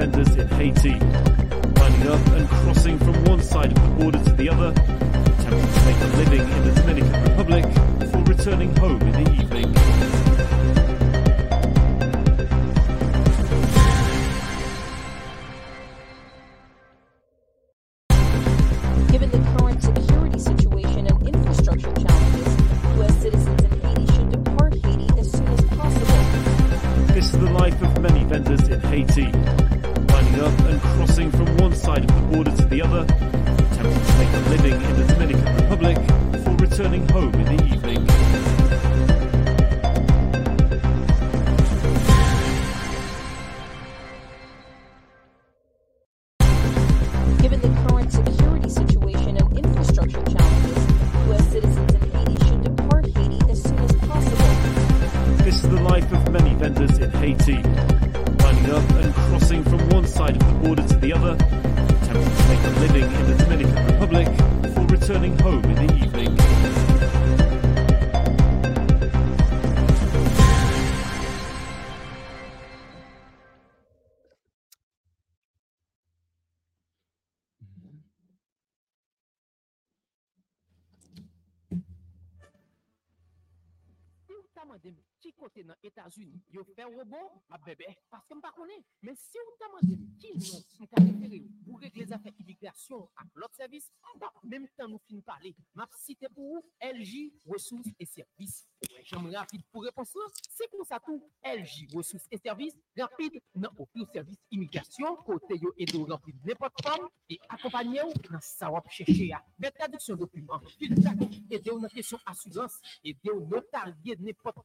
in Haiti, lining up and crossing from one side of the border to the other, attempting to make a living in the Dominican Republic before returning home in the evening. Kote nan Etats-Unis yo fè robot, ma bebe, paske m pa konen. Men si ou ta mande ki non m ou pou regle zafè imigrasyon ak lot servis, tan nou fin pale, ma site pou ou LG Ressources et Services. Jam rapide pou repons la, se kon sa LG Ressources et Services, rapide nan opyo servis imigrasyon, kote yo edo rapide nepot fam, e akompanye ou nan sa wap chèche ya. Bet traduksyon dokumen, ou nan asurans, ou nepot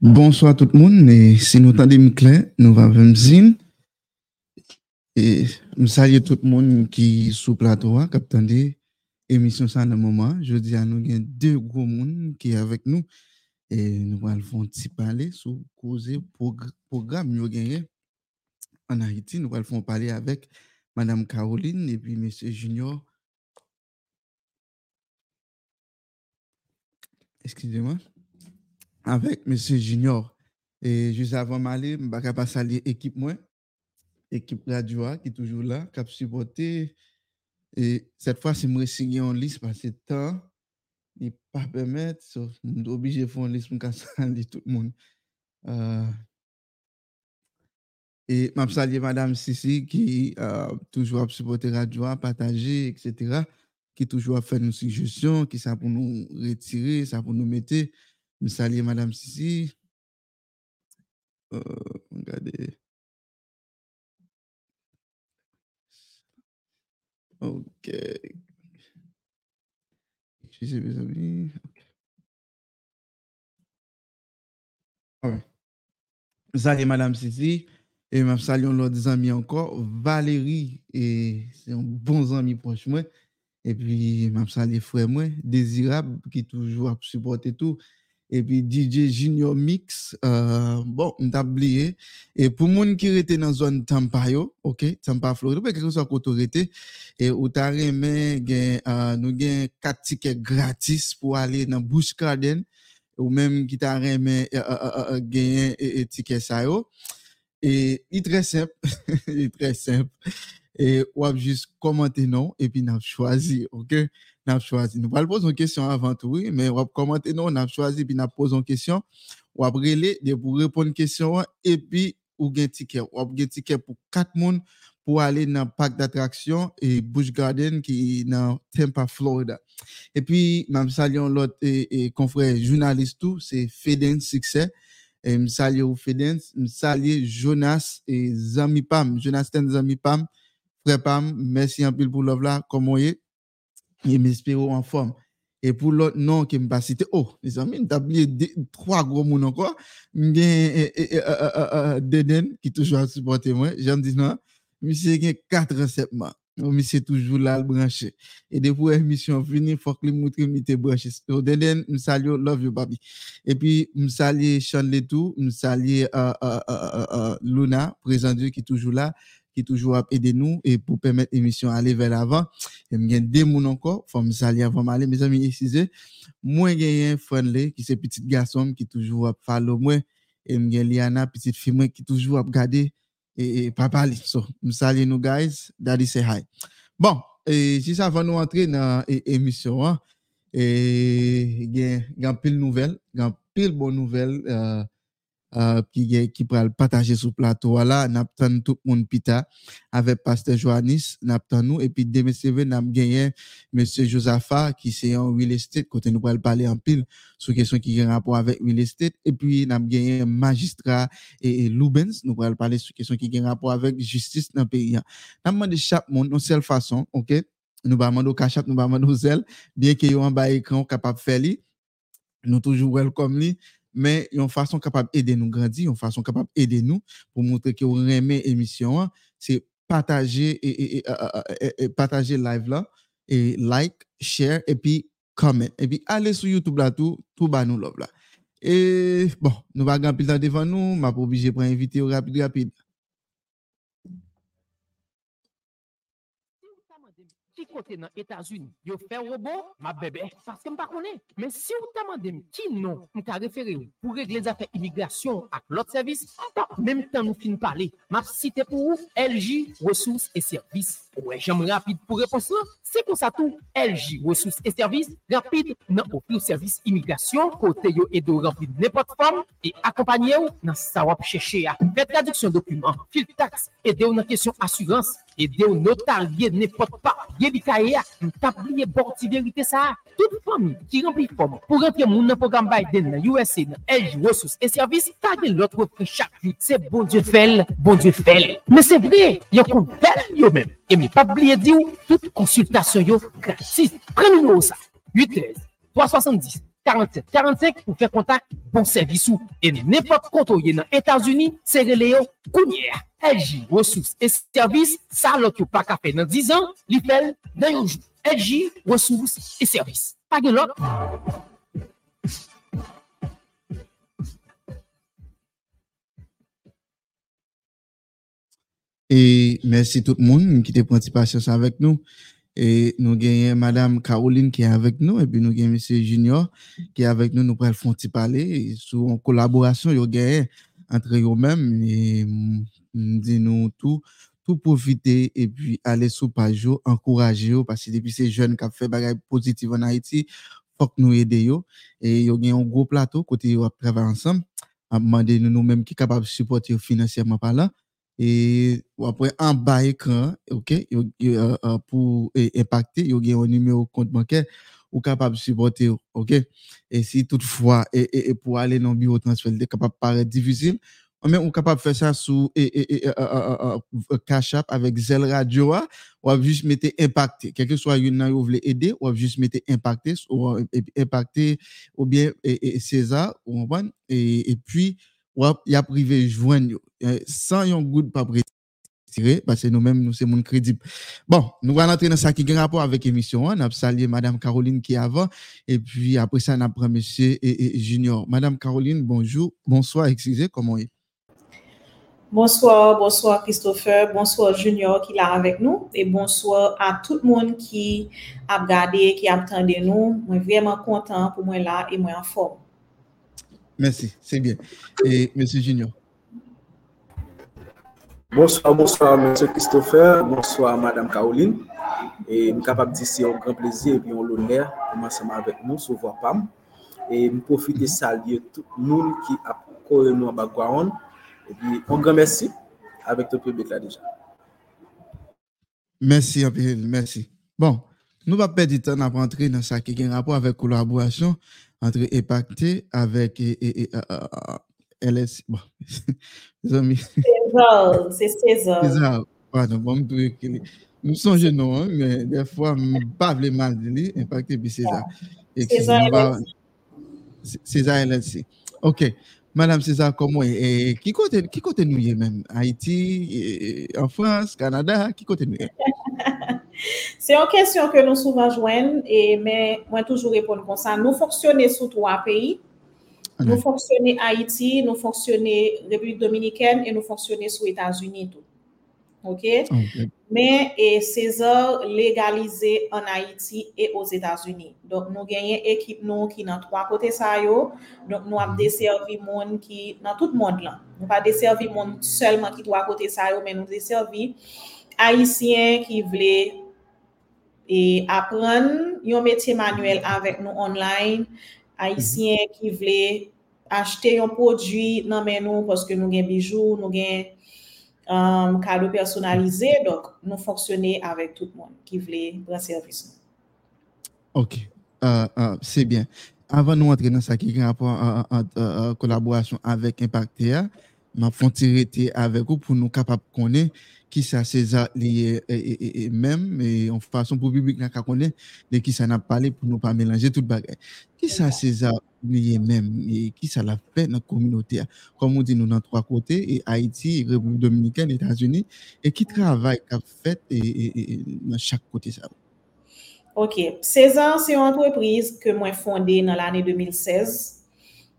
Bonsoir tout le monde. Et si nous entendons clair, nous allons zine. Et nous tout le monde qui sous plateau, qui attend émission ça dans moment. Je dis à nous, il y a deux gros monde qui avec nous. Et nous allons parler sur programme nous en Haïti. Nous allons parler avec Madame Caroline et puis Monsieur Junior. Excusez-moi. Avec Monsieur Junior. Et juste avant d'aller, je ne vais pas saluer l'équipe moi, équipe radio qui est toujours là, qui a supporté. Et cette fois, c'est moi signer en liste parce que temps n'est pas permettre. Je suis obligé de faire une liste pour tout le monde. E map salye Madame Sissi ki uh, toujwa ap supporte radyoa, pataje, etc. Ki toujwa fè nou sugestyon, ki sa pou nou retire, sa pou nou mette. Map salye Madame Sissi. Uh, Gade. Ok. Excusez mes amis. Alright. Ah map salye Madame Sissi. Et je salue l'autre amis encore. Valérie, et c'est un bon ami proche moi. Et puis, je salue frère moi, Désirable, qui toujours supporté tout. Et puis, DJ Junior Mix, euh, bon, on t'a oublié. Et pour les gens qui étaient dans la zone Tampa, ok, Tampa, Floride, quelque chose côté autorité, et où t'as remis, euh, nous avons quatre tickets gratis pour aller dans Busch Garden, ou même qui t'a remis, euh, euh, euh, ticket ça, yo. Et il est très simple, il est très simple. Et on va juste commenter non, et puis on a choisi, ok? On a choisi. Nous allons poser une question avant tout, mais on va commenter non, on a choisi, puis on a posé une question. On va brûler pour répondre une question, et puis ou gain ticket. Va un ticket pour quatre personnes pour aller dans le parc d'attractions et Busch Garden qui est dans Tampa, Florida. Et puis, même saluons l'autre et, confrère journaliste c'est Feden Succès. E msalye ou Fedens, msalye Jonas e Zamipam, Jonas ten Zamipam, Frepam, mersi anpil pou lov la, komon ye, e mespiro an form. E pou lot nan ke mpa site, oh, e zami, mtabliye 3 gwo moun anko, mgen e, e, a, a, a, Deden ki toujwa supporte mwen, jan di nan, msye gen 4 resepman. Recettes monsieur toujours là branché. Et depuis l'émission finie, faut que le montre qu'il était branché. So, Deden, me salue, love you, baby. Et puis, me salue Sean Letou, me salue Luna, présent Dieu qui est toujours là qui toujours a aidé nous et pour permettre l'émission aller vers l'avant. Et me gagne deux moun encore, faut me saluer avant d'aller mes amis excusez. Moi gagne un friendly qui c'est petit garçon qui toujours a follow moi et me gagne Liana petite fille moi qui toujours a regarder e, e papa li. So, msali nou guys, daddy say hi. Bon, e jis avan nou antre nan e, emisyon an, e gen, gen pil nouvel, gen pil bon nouvel, e, uh, euh, qui qui le partager sur plateau. Là n'attend tout le monde pita avec pasteur Joannis n'attend nous. Et puis demain CV n'a gagné monsieur Josapha qui c'est en real estate côté nous pourrons parler en pile sur question qui a rapport avec real estate. Et puis n'a gagné magistrat et, Lubens nous pourrons parler sur question qui a rapport avec justice dans le pays. N'a demandé chaque monde de seule façon OK? Nous va demander cachap nous va demander zèle. Bien que yo en bas écran capable faire li. Nous toujours welcome li mais une façon capable d'aider nous grandir, une façon capable d'aider nous pour montrer que vous aimez l'émission, hein, c'est partager et, et, partager live là et like, share et puis comment et puis aller sur YouTube là tout tout bas nous love là. Et bon, nous va gagner temps devant nous, m'a obligé pour inviter rapide rapide. Côté dans les États-Unis, yo fait robot, ma bébé, parce que je ne connais. Mais si vous demandez qui non, je peux référer pour régler les affaires immigration avec l'autre service, même temps nous finissons parler, m'a cité pour vous LJ ressources et services. Ouè, jam rapide pou reponsan, se kon sa tou LG Resous et Servis rapide nan opi ou servis imigrasyon kote yo edo rampi ne potform e akompanye ou nan sa wap cheshe a retradiksyon dokumen, fil tax ede ou nan kesyon asurans, ede ou notarye ne pot pa, ye bikaye a nou tabliye borti verite sa a tout fami ki rampi fom pou rentre moun nan program Biden nan USA nan LG Resous et Servis, ta gen lotre fri chak se bon die fel, bon die fel me se vre, yo kon fel yo men E mi pa bliye di ou, tout konsultasyon yo gratis. Premi nou sa, 813-370-4745 ou fe kontak bon servis ou. E mi nepot konto ye nan Etasuni, se releyo kounyer. LG, resous e servis, sa lot yo pa kape nan 10 an, li fel nan yonjou. LG, resous e servis. Page lot. Et merci tout le monde qui était patience avec nous. Et nous gagnons Madame Caroline qui est avec nous, et puis nous gagnons Monsieur Junior qui est avec nous. Nous pourrons faire parler sur une collaboration yo entre eux-mêmes et nous tout, tout profiter et puis aller sur page, encourager parce que depuis ces jeunes qui ont fait des positif en Haïti, faut que nous aidions. Et il y a un gros plateau côté on travailler ensemble. À demander nous nous-mêmes qui capable de supporter financièrement par là et après en bas écran OK euh, euh, pour impacter il y a un numéro compte bancaire ou capable de supporter OK et si toutefois et, et, pour aller dans le bureau transfert est capable paraître difficile mais on est capable de faire ça sous et, euh, Cash App avec Zelle Radio ou juste mettre impacté quel que soit une vous voulez aider ou juste mettre impacté ou impacté ou bien César ou et, et puis il y a privé joindre sans un good pas tirer parce que nous-mêmes nous sommes crédibles. Bon, nous allons entrer dans ça qui a rapport avec l'émission. On a salué madame Caroline qui est avant et puis après ça on a monsieur et, Junior. Madame Caroline, bonjour, bonsoir, excusez, comment est Bonsoir, bonsoir Christopher, bonsoir Junior qui est là avec nous et bonsoir à tout le monde qui a regardé, qui a entendu nous. Je suis vraiment content pour moi là et moi en forme. Merci, c'est bien. Et M. Junior. Bonsoir, bonsoir, M. Christopher. Bonsoir, Mme Caroline. Et je suis capable de dire c'est un grand plaisir et un honneur pour ensemble avec nous sur Voix PAM. Et je profite de saluer tout le monde qui a couru nous en background. Et puis, un grand merci avec tout le public là déjà. Merci, merci. Bon, nous ne pas perdre du temps à rentrer dans ça qui a un rapport avec collaboration entre impacté avec et, et, euh, euh, euh, LS. Bon. César, c'est César. César, pardon, bon, nous non, hein, mais des fois, je pas le mal de lui, impacté puis César. César LLC. César LLC. OK. Madame César, comment et qui côté qui côté nous y est même? Haïti, en France, Canada, qui côté nous est? C'est une question que nous souvent joignons, et mais moi toujours répondre comme ça. Nous fonctionnons sous trois pays. Nous fonctionnons Haïti, nous fonctionnons République dominicaine et nous fonctionnons aux États-Unis. OK? Mais et César légalisé en Haïti et aux États-Unis. Donc, nous gagnons équipe nous qui dans trois côtés yo. Donc, nous avons desservi monde qui dans tout le monde. Nous pas desservi monde seulement qui trois côtés ça yo, mais nous desservi Haitien ki vle e apren yon metye manuel avèk nou online, Haitien ki vle achete yon prodwi nan men nou poske nou gen bijou, nou gen um, kado personalize, dok nou fonksyonè avèk tout moun ki vle pran servis nou. Ok, uh, uh, se bien. Avan nou antre nan sa ki gen apwa ah, kolaborasyon ah, ah, avèk Impactea, ma fon tirete avèk ou pou nou kapap konen ki sa seza liye e mèm, e, e, e an e, fason pou publik nan kakone, de ki sa nan pale pou nou pa mélange tout bagay. Ki sa seza liye mèm, e ki sa la fè nan kominote a. Kom moun di nou nan 3 kote, e Haiti, Republik Dominikèn, Etats-Unis, e ki travay ka fèt nan chak kote sa. Ok, César se yon entreprise ke mwen fonde nan l'anè 2016.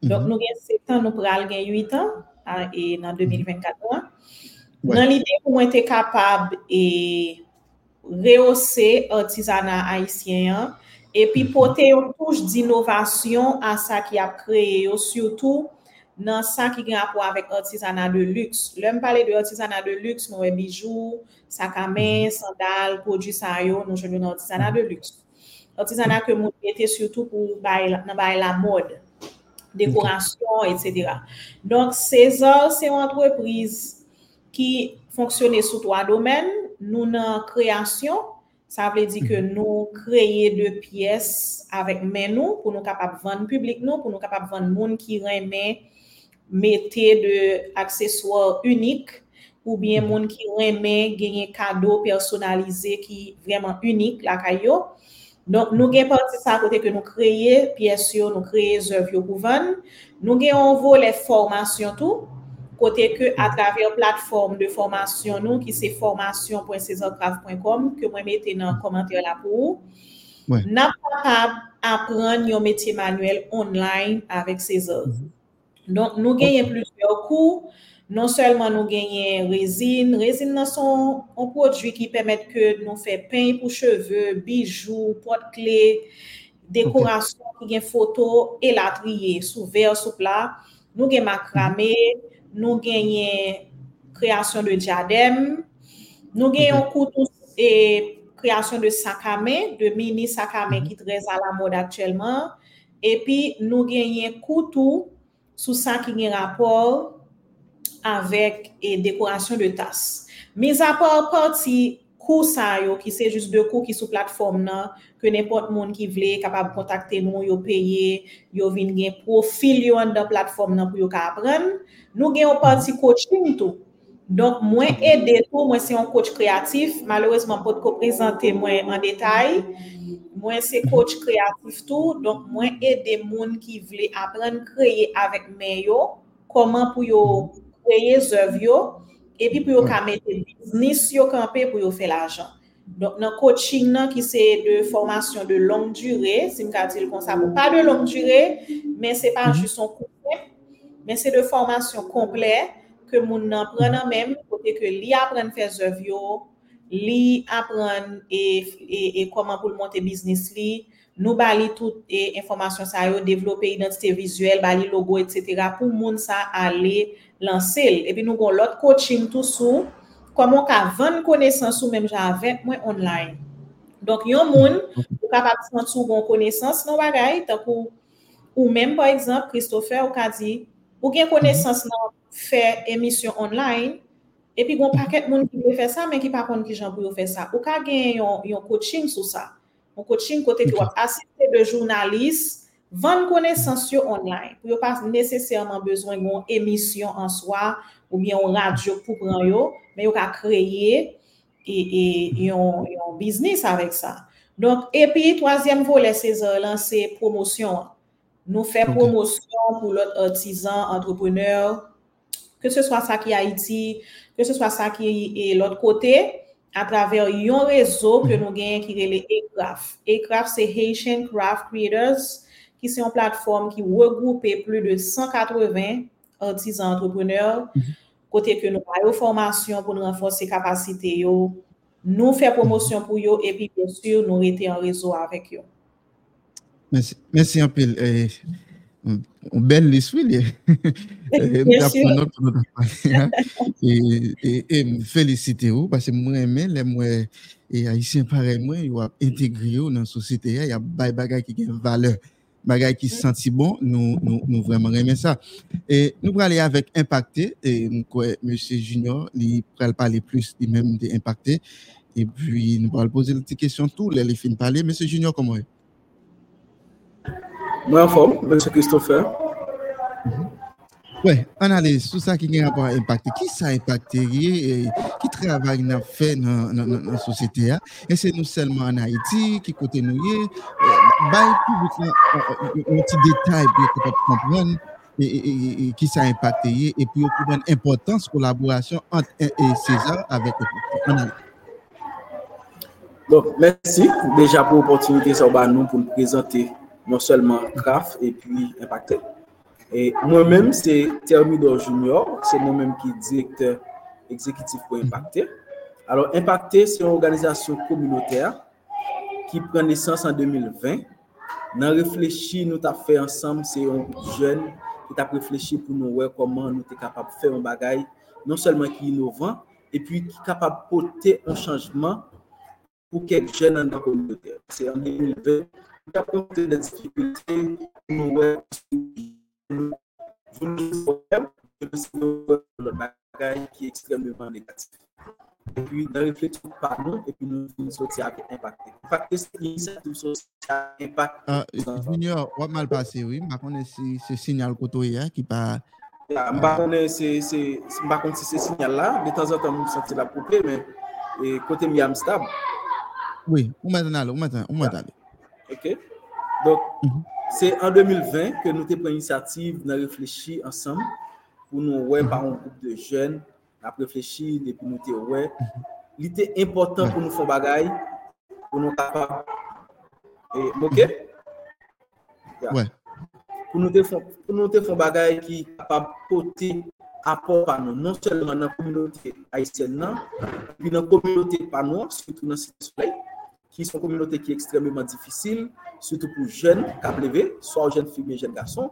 Donk mm -hmm. nou gen 7 an, nou pral gen 8 an, a, e nan 2024 an. Mm -hmm. Ouais. Nan l'ide pou mwen te kapab e reose artisanat haisyen, epi mhm. pote yon touche d'innovasyon an sa ki ap kreye yo, surtout nan sa ki gen apwa avèk artisanat de luxe. Lè m pale de artisanat de luxe, mwen bijou, sakame, mhm. sandal, prodjou sa yo, nou jenou nan artisanat mhm. de luxe. Artisanat ke moun ete surtout pou bay, nan bay la mod, dekorasyon, etc. Donk César, se yon entreprise ki fonksyonè sou 3 domen, nou nan kreasyon, sa vle di ke mhm. nou kreye 2 piyes avèk men nou, pou nou kapap vande publik nou, pou nou kapap vande moun ki remè metè de akseswar unik, ou bien mhm. moun ki remè genye kado personalize ki vreman unik lakay yo. Donk nou gen pati sa kote ke nou kreye, piyes yo, nou kreye zèv yo pou vande. Nou gen anvo le formasyon tou, kote ke atraver platform de formasyon nou ki se formasyon.sezorgraf.com ke mwen mette nan komantè la pou. Ouais. Nan pa apren yon metye manuel online avèk Sezor. Mm -hmm. Don nou genyen okay. plusieurs kou, non selman nou genyen rezine, rezine nan son an prodjou ki pemet ke nou fè pen pou cheve, bijou, pot-kle, dekorasyon okay. ki gen foto, elatriye, sou ver, sou plat, nou gen makrame, mm -hmm. nou genyen kreasyon de diadem, nou genyen koutou e kreasyon de sakame, de mini sakame mhm. ki trez a la mod aktuelman, epi nou genyen koutou sou sa ki gen rapor avèk e dekorasyon de tas. Mez apor pati kou sa yo ki se jist de kou ki sou platform nan, ke nepot moun ki vle kapab kontakte nou, yo peye, yo vin gen profil yo an da platform nan pou yo ka apren. Nou gen yo parti coaching tou. Donk mwen ede tou, mwen se yon coach kreatif, malouezman pot ko prezante mwen an detay. Mwen se coach kreatif tou, donk mwen ede moun ki vle apren kreye avèk men yo, koman pou yo kreye zèv yo, epi pou yo ka mette biznis yo kampe pou yo fe l'ajan. Donk nan coaching nan ki se de formasyon de long dure, si m ka dil kon sa pou pa de long dure, men se pa mm-hmm. jus son koupe, men se de formasyon komple ke moun nan pren nan men, kote ke li apren fe zev yo, li apren e, e, e koman pou l'monte biznis li, nou bali tout e informasyon sa yo, devlope identite vizuel, bali logo, etc. pou moun sa ale lansel. Epi nou gon lot coaching tout sou, koman ka van konesans sou menm jan avèk mwen online. Donk yon moun, ou kapap san sou gon konesans nan bagay, tak ou, ou menm par exemple, Christopher ou ka di, ou gen konesans nan fè emisyon online, epi gon paket moun ki pou fè sa, men ki pa kon ki jan pou yo fè sa. Ou ka gen yon, yon coaching sou sa. un coaching côté que okay. assister de journalistes vendre connaissance sur online pour pas nécessairement besoin d'une émission en soi ou bien une radio pour prendre yo mais yo ka créer et et un business avec ça donc et puis troisième volet c'est lancer promotion nous fait okay. promotion pour l'autre artisan entrepreneur que ce soit ça qui est Haïti que ce soit ça qui est l'autre côté a traver yon rezo ke nou genyen ki rele eCraft. eCraft se Haitian Craft Creators ki se yon platform ki regroupe plus de 180 artisan entrepreneur mm -hmm. kote ke nou a yo formasyon pou nou renforse kapasite yo, nou fè promosyon pou yo, epi bien sur nou rete yon rezo avèk yo. Mersi anpil. Eh, on bel liswi eh. liye. pour hein. Et, et, et me féliciter vous parce que moi aimé les moi et haïtien pareil moi ils ont intégré dans la société il y a des bagages qui ont valeur bagages qui senti bon nous nous nous vraiment aimer ça et nous allons aller avec impacté et monsieur Junior il va parler plus lui même de impacté et puis nous allons poser une petite question tout les les fins parler monsieur Junior comment est Moi en forme, monsieur Christopher. Ouais, analyse tout ça qui a rapport à impacté. Qui ça a impacté? Et qui travail n'a fait dans dans- dans la société hein? Et c'est nous seulement en Haïti qui côté nous y est. Bah, un- petit détail pour capable de comprendre et, qui ça a impacté et puis comprendre l'importance collaboration entre César avec le Analyse. Donc, merci déjà pour l'opportunité va nous pour nous présenter non seulement CRAF et puis Impacté. Et moi-même, c'est Thermidor Junior, c'est moi-même qui est directeur exécutif pour Impacté. Alors, Impacté, c'est une organisation communautaire qui prend naissance en 2020. Dans réfléchir, nous avons fait ensemble, c'est un jeune qui a réfléchi pour nous voir comment nous sommes capables de faire un bagage non seulement qui est innovant, et puis qui est capable de porter un changement pour quelques jeunes dans la communauté. C'est en 2020, nous avons rencontré des difficultés voun nou sou wèm, voun nou sou wèm lòt bagay ki ekstremèman negatif. E pi nan refleksyon pa nou, e pi nou voun soti akè impactè. Fakte se inisiativ soti akè impactè. Junior, wap mal pase wè, makonè se sinyal koto yè ki pa... Makonè se sinyal la, de tan zan tan moun soti la poupe, men kote mi am stab. Oui, ou mwen tan alè, ou mwen tan alè. Ok, donk, C'est en 2020 que nous avons pris l'initiative de réfléchir ensemble pour nous ouais, par un groupe de jeunes, à réfléchir depuis nous te ouais. Était important pour nous faire bagaille, pour nous. Et, OK? Yeah. Ouais. Pour nous te faire pour nous te faire bagaille qui porter apport par nous, non seulement dans la communauté haïtienne, puis dans la communauté par nous, surtout dans le soleil qui sont une communauté qui est extrêmement difficile, surtout pour jeunes, KPV, soit jeunes filles, mais jeunes garçons.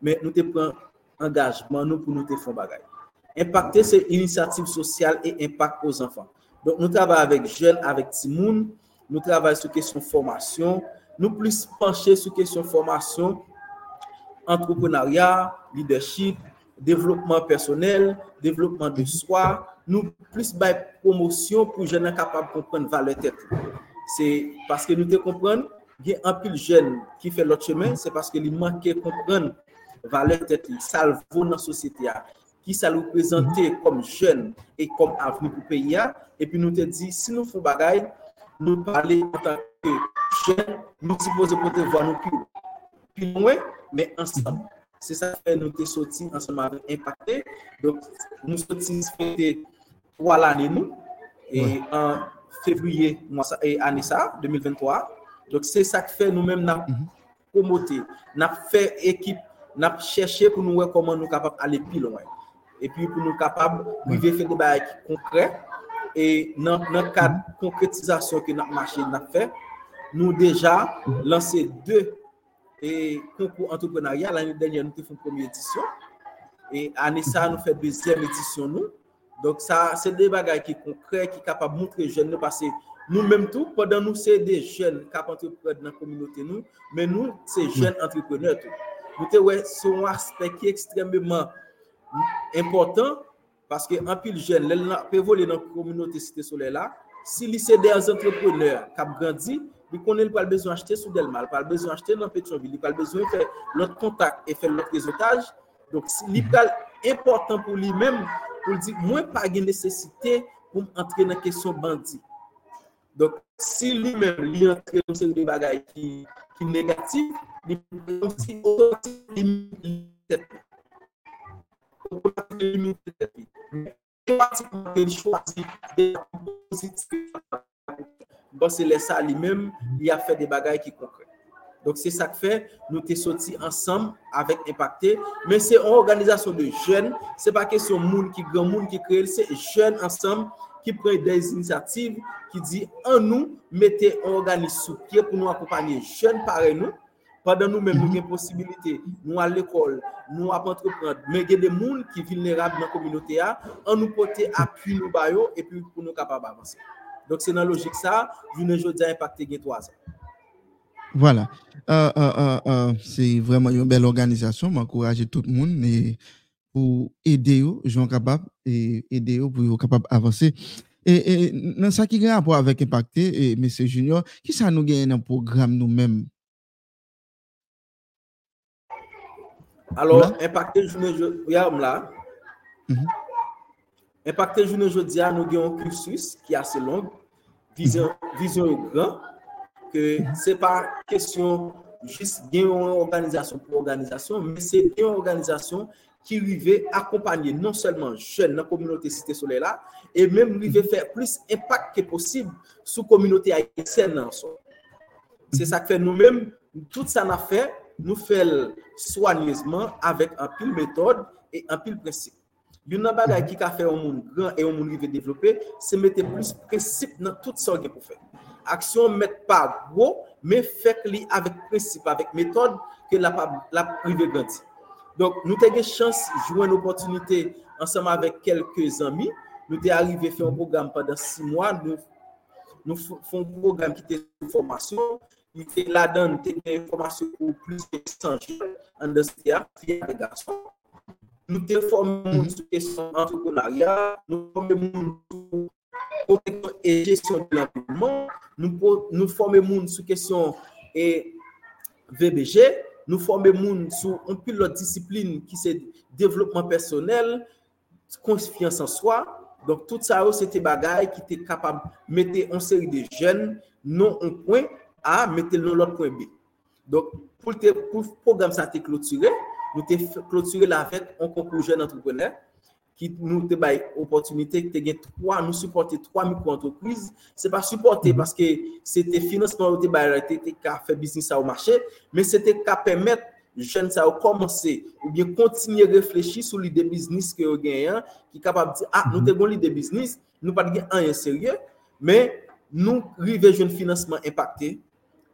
Mais nous te prenons engagement nous pour nous te faire bagaille. Impacter, c'est initiative sociale et impact aux enfants. Donc, nous travaillons avec jeunes, avec Timoun, nous travaillons sur question formation, nous plus pencher sur question formation, entrepreneuriat, leadership, développement personnel, développement de soi, nous plus promotion pour jeunes capables de comprendre valeur tête. C'est parce que nous te comprenons, il y a un pile jeune qui fait l'autre chemin, c'est parce que il manquait comprendre valeur tête, vaut dans la société, qui ça le présenter comme jeune et comme avenir pour le pays. a. Et puis nous te dit, si nous faisons bagaille, nous parler en tant que jeunes, nous supposons pour te voir nous plus, plus loin, mais ensemble. C'est ça qui fait nous te sortis ensemble avec Impacté. Donc, nous sortis fêter trois l'année nous. Et en février, mois et année ça, 2023. Donc, c'est ça qui fait nous-mêmes, nous Mhm. promoter, nous fait équipe, nous cherché pour nous voir comment nous sommes capables d'aller plus loin. Et puis, pour nous capables de faire des bagages concrets. Et dans dans le cadre de concrétisation que notre marché n'a fait, nous déjà lancé deux et concours entrepreneurial. L'année dernière, nous avons fait une première édition. Et année ça, nous fait deuxième édition nous. Donc ça, c'est des bagages qui sont concrets, qui sont capables de montrer aux jeunes parce que nous-mêmes tout, pendant nous, c'est des jeunes capables d'entreprendre dans la communauté nous, mais nous, c'est jeunes entrepreneurs tout. Nous ouais, c'est un aspect qui est extrêmement important parce que en pile jeune, peut voler dans la communauté cité solaire là, si c'est des entrepreneurs qui ont grandi, ils connaissent pas besoin d'acheter sous Delma, pas besoin d'acheter dans Pétionville, il pas besoin de faire l'autre contact et faire l'autre réseautage. Donc, c'est important pour lui-même pour dire, moi, pas de nécessité pou m entre nan kesyon bandi. Donk, si men li entre nan se de bagay ki negatif, li men si otosi li limite. Otosi li limite. E pati pou ke li chwazi de positif. Bon, lesa li men, li a fe de bagay ki konkre. Donc, c'est ça que fait, nous sommes sortis ensemble avec Impacté. Mais c'est une organisation de jeunes. Ce n'est pas question de monde qui grand monde qui crée, c'est jeunes ensemble qui prennent des initiatives, qui dit en nous, mettez un organisme sous pied pour nous accompagner jeunes pareil nous. Pendant nous-mêmes, nous avons possibilité, nous à l'école, nous à entreprendre, mais il y a des gens qui sont vulnérables dans la communauté, en nous porter appui nous et puis pour nous capables d'avancer. Donc, c'est dans la logique ça, je ne veux pas impacter trois ans. Voilà. Euh, euh, euh, c'est vraiment une belle organisation. M'encourager tout le monde et pour aider eux, gens capables et aider eux pour être capable d'avancer. Et, dans ça qui a rapport avec Impacté, et M. Junior, qui ça nous gagne dans le programme nous-mêmes? Alors, Impacté Journée là. Mm Impacté Journée nous avons un cursus qui est assez long, vision, vision grand que ce n'est pas question juste d'une organisation pour organisation, mais c'est une organisation qui arrive accompagner non seulement jeunes dans la communauté Cité Soleil là, et même faire plus impact que possible sur la communauté haïtienne. C'est ça que nous-mêmes, tout ça n'a fait, nous faisons soigneusement avec un pile méthode et un pile principe. Une chose qui a fait un monde grand et un monde qui veut développer, c'est mettre plus de principe dans tout ce qu'on peut faire action met pas gros, mais fait li avec principe, avec méthode que la, la privé grandit. Donc, nous avons chance de jouer une opportunité ensemble avec quelques amis. Nous sommes arrivés à faire un programme pendant six mois. Nous, nous faisons un programme qui était de formation. Il était là-dedans, des informations pour plus de 100 jeunes en filles et garçons. Nous avons formé sur question d'entrepreneuriat, nous formons sur protection et gestion de l'environnement, nous, formons sur question et VBG, nous formons sur un pilote discipline qui c'est développement personnel, confiance en soi. Donc, tout ça, c'était bagaille qui était capable de mettre en série de jeunes, non un point A, mettre dans l'autre point B. Donc, pour, le programme ça a été clôturé, nous avons clôturé la avec un concours jeune entrepreneur qui nous te bail opportunité te trois nous supporter trois micro-entreprises. C'est pas supporter parce que c'était financement de bail qui fait business au marché mais c'était qu'à permettre jeunes ça commencer ou bien continuer à réfléchir sur l'idée business que vous gagnez qui capable de dire ah nous avons l'idée business nous pas rien sérieux mais nous arriver jeune financement impacté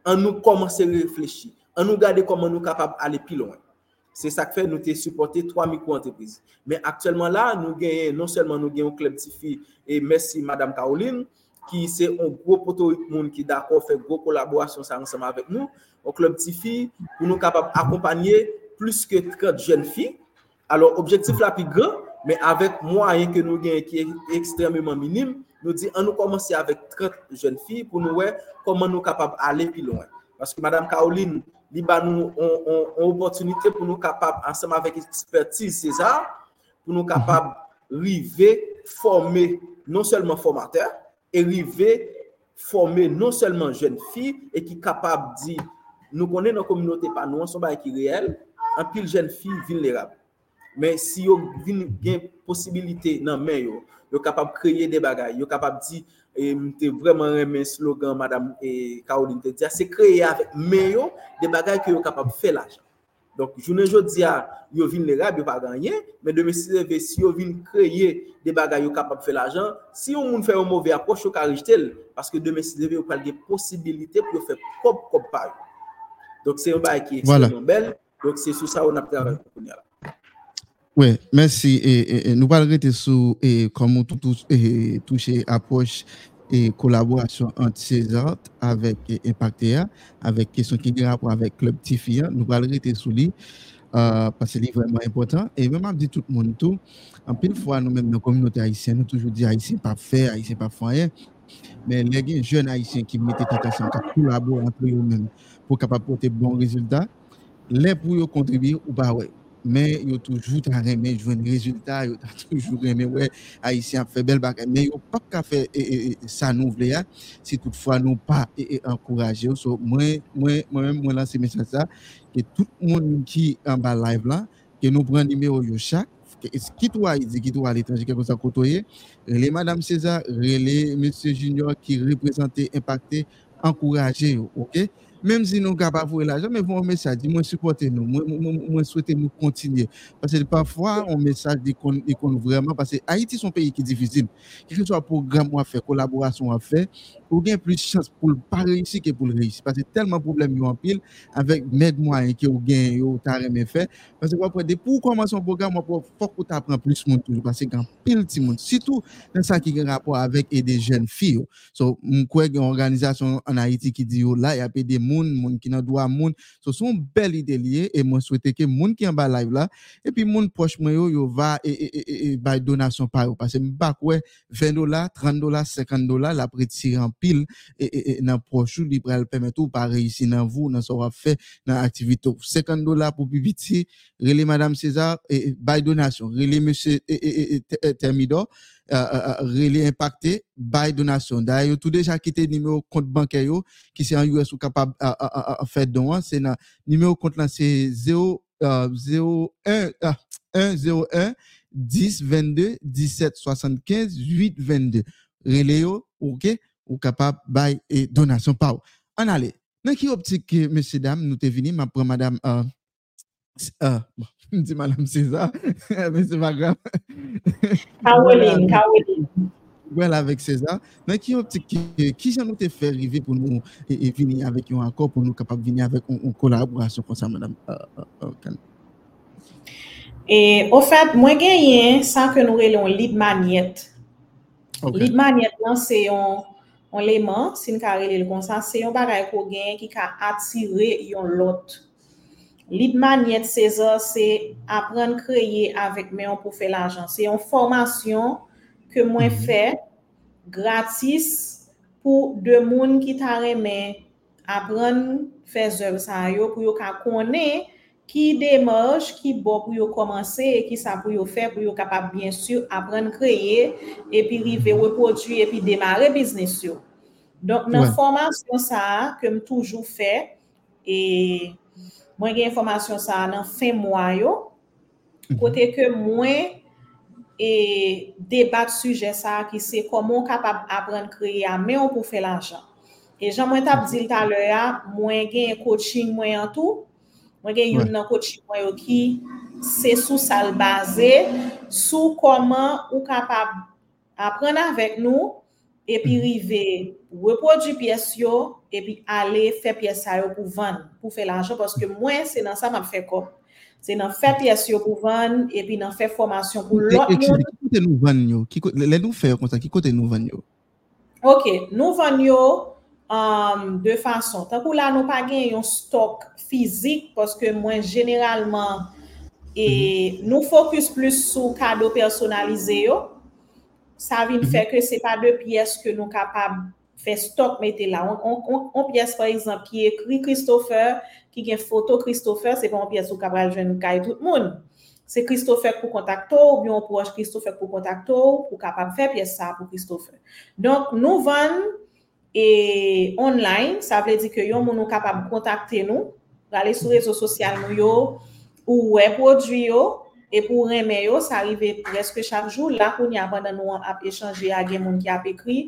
en nous commencer à réfléchir en nous garder comment nous capable d'aller plus loin c'est ça qui fait nous avons supporté trois micro-entreprises. Mais actuellement là, nous gagnons, non seulement nous gagnons Club Tifi et merci Madame Caroline, qui c'est un gros poteau monde qui d'accord fait gros collaboration ensemble avec nous au Club Tifi pour nous capables d'accompagner plus que 30 jeunes filles. Alors, objectif là plus grand, mais avec moyen que nous gagnons qui est extrêmement minime, nous dit on nous commencer avec 30 jeunes filles pour nous voir comment nous capables d'aller plus loin. Parce que Madame Caroline, li ba nou an opotunite pou nou kapab ansama vek ekspertise César, pou nou kapab rive forme non selman formateur, e rive forme non selman jen fi, e ki kapab di, nou konen nan kominote pa nou, an son ba ki reel, an pil jen fi vilnerab. Men si yo gen posibilite nan men yo, yo kapab kreye de bagay, yo kapab di, et m'était vraiment aimé slogan madame et Caroline te dit c'est créer avec meilleur des bagages que vous capable de faire l'argent donc je ne dis pas yo vulnérable yo pas gagner mais de me si yo vinn créer des bagages yo capable de faire l'argent si on fait un mauvais approche au caractère parce que de me si vous pas des possibilités pour faire propre comme donc c'est un bagage qui est extrêmement belle donc c'est sur ça on a travaillé oui, merci. Nous parlerons sur et, comment tout, tout et, toucher approche et collaboration entre César avec Impactea, avec question qui a rapport avec Club Tifia. Nous parlerons sur lui euh, parce que c'est vraiment important. Et même dit tout le monde tout, en pile fois, nous-mêmes, dans la communauté haïtienne, nous toujours dit haïtien pas fait, haïtien pas rien. Mais les jeunes haïtiens qui mettent attention, qui collaborent entre eux-mêmes pour capable porter bon résultat, les pour contribuer ou pas, ouais mais yo toujours ta remè jwen rezultat, yo ta toujours remè ouais, haïtien fait bel bagay, mais yo pas qu'à faire ça nous vle ya, si toutefois nous pas encourager. So, moi, moi, moi-même, moi lancer message ça, que tout le monde qui en bas live là, que nous prenons numéro chaque, qui toi il dit qui toi à l'étranger quelque chose côtoyer, les madame César, les monsieur Junior qui représentait impacté, encourager, ok? Même si nous sommes capables de l'argent, mais un message, moi supporter nous, moi, moi, moi souhaiter nous continuer. Parce que parfois, un message dit qu'on vraiment, parce que Haïti, c'est un pays qui est difficile. Quel que soit programme à faire, collaboration à faire, ou plus de chance pour ne pas réussir que pour réussir. Parce que tellement de problèmes en pile avec med moyens qui ont gagné, ou t'as rien fait. Parce que après, pour commencer un programme, il faut que tu apprennes plus de monde. Parce que pile de monde, surtout dans ça qui a rapport avec des jeunes filles. So, je crois qu'il y a une organisation en Haïti qui dit, là, il y a des moun, moun qui n'a droit moun. So, c'est une belle idée liée et moi souhaite que moun qui en bas live là et puis moun proche moi yo, yo va et et et et donation par parce que quoi 20 dollars, 30 dollars, 50 dollars la tirer en pile et et dans proche li pral permettre ou pas réussir dans vous dans ça fait dans activité 50 dollars pour petit relé madame César et by donation relé monsieur et Thermidor relé impacté by donation. D'ailleurs tout déjà quitté numéro compte bancaire qui c'est en US ou capable à faire don c'est numéro compte là c'est 0 0 1 1 0 1 10 22 17 75 8 22 relé OK? Ou capable bail et donation. Par en aller dans qui optique messieurs dames nous t'es venu ma prendre madame euh, euh, bon, Mdi Madame César, men se pa grave. Karoline, Karoline. Wèl well, avèk César. Nan ki yon ptik ki jan nou te fè rive pou nou e vini avèk yon akor pou nou kapap vini avèk yon kolaborasyon kon sa Madame euh, euh, euh, Kan. E, ofèp, mwen genyen san ke nou relon lid manyet. Okay. Lid manyet lan se yon on leman, sin ka relon kon sa, se yon bagay ko genyen ki ka atire yon lot. Lead magnet César, c'est apprendre à créer avec moi pour faire l'argent. C'est une formation que moi mm fait gratis pour deux monde qui t'a remis apprendre faire œuvre ça yo pour yo connaître qui démarche qui bon pour commencer et qui ça pour faire pour yo capable bien sûr apprendre créer et puis river reproduire et puis démarrer business yo. Donc dans ouais. formation ça que me toujours fait et Mwen gen informasyon sa nan fin mwa yo, kote ke mwen e debat suje sa ki se komon kapap apren kreye a men pou fe l'ajan. E jan mwen tap dil talè ya, mwen gen coaching mwen an tou, mwen gen yon nan coaching mwen yo ki se sou sal baze, sou koman ou kapap apren avèk nou, epi mm-hmm. rive repodji piyes yo, epi ale fe piyes sa yo pou van, pou fe lanjou, paske mwen se nan sa map fe kop. Se nan fe piyes yo pou van, epi nan fe formasyon pou lot moun. Ki kote nou van yo? Le nou fe yo konta, ki kote nou van yo? Ok, nou van yo um, de fason. Takou la nou pa gen yon stok fizik, paske mwen generalman e nou fokus plus sou kado personalize yo. Sa vin mm -hmm. fe ke se pa de piyes ke nou kapab fè stok mette la. On, on, on piyes par exemple ki ekri Christopher, ki gen foto Christopher, se pon piyes ou kabral jwen nou kaye tout moun. Se Christopher pou kontakto ou biyon pou waj Christopher pou kontakto ou pou kapap fè piyes sa pou Christopher. Donk nou van e online, sa vle di ke yon moun nou kapap kontakte nou, gale sou rezo sosyal nou yo, ou wè prodwi yo, E pou reme yo, sa arrive preske chak jou, la pou ni avan nan nou ap echange a gen moun ki ap ekri,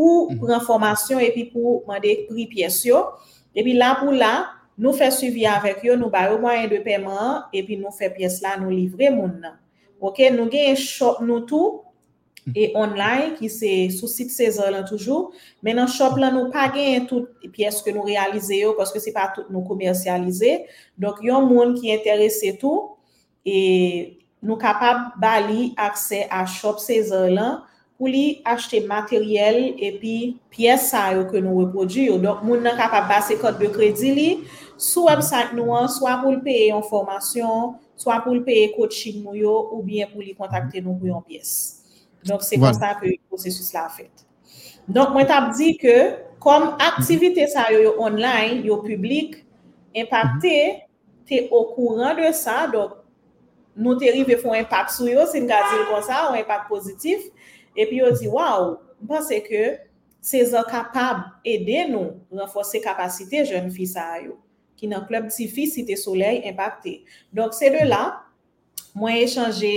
pou pran formasyon epi pou mande pri pyesyo. Epi la pou la, nou fè suivi avèk yo, nou barou mwanyen de pèman, epi nou fè pyes la nou livre moun nan. Ok, nou gen shop nou tou, e online ki se sou sit sezon lan toujou, men nan shop lan nou pa gen tout pyes ke nou realize yo, paske se pa tout nou komersyalize. Donk yon moun ki enterese tou, e nou kapab bali akse a shop sezon lan, pou li achete materyel epi piyes sa yo ke nou reprodu yo. Donk moun nan kapap base kote de kredi li, sou website nou an, swa pou l peye yon formasyon, swa pou l peye kote chim nou yo, ou bien pou li kontakte nou pou yon piyes. Donk se voilà. konsta ke yon prosesus la fet. Donk mwen tap di ke, kom aktivite sa yo yo online, yo publik, impakte, te o kouran de sa, donk nou te rive foun impak sou yo, se nga zil kon sa, ou impak pozitif, epi yo di, waw, mpase ke se zan kapab ede nou renfose kapasite jen fi sa yo, ki nan klub ti fi site soley impakte. Donk se de la, mwen echanje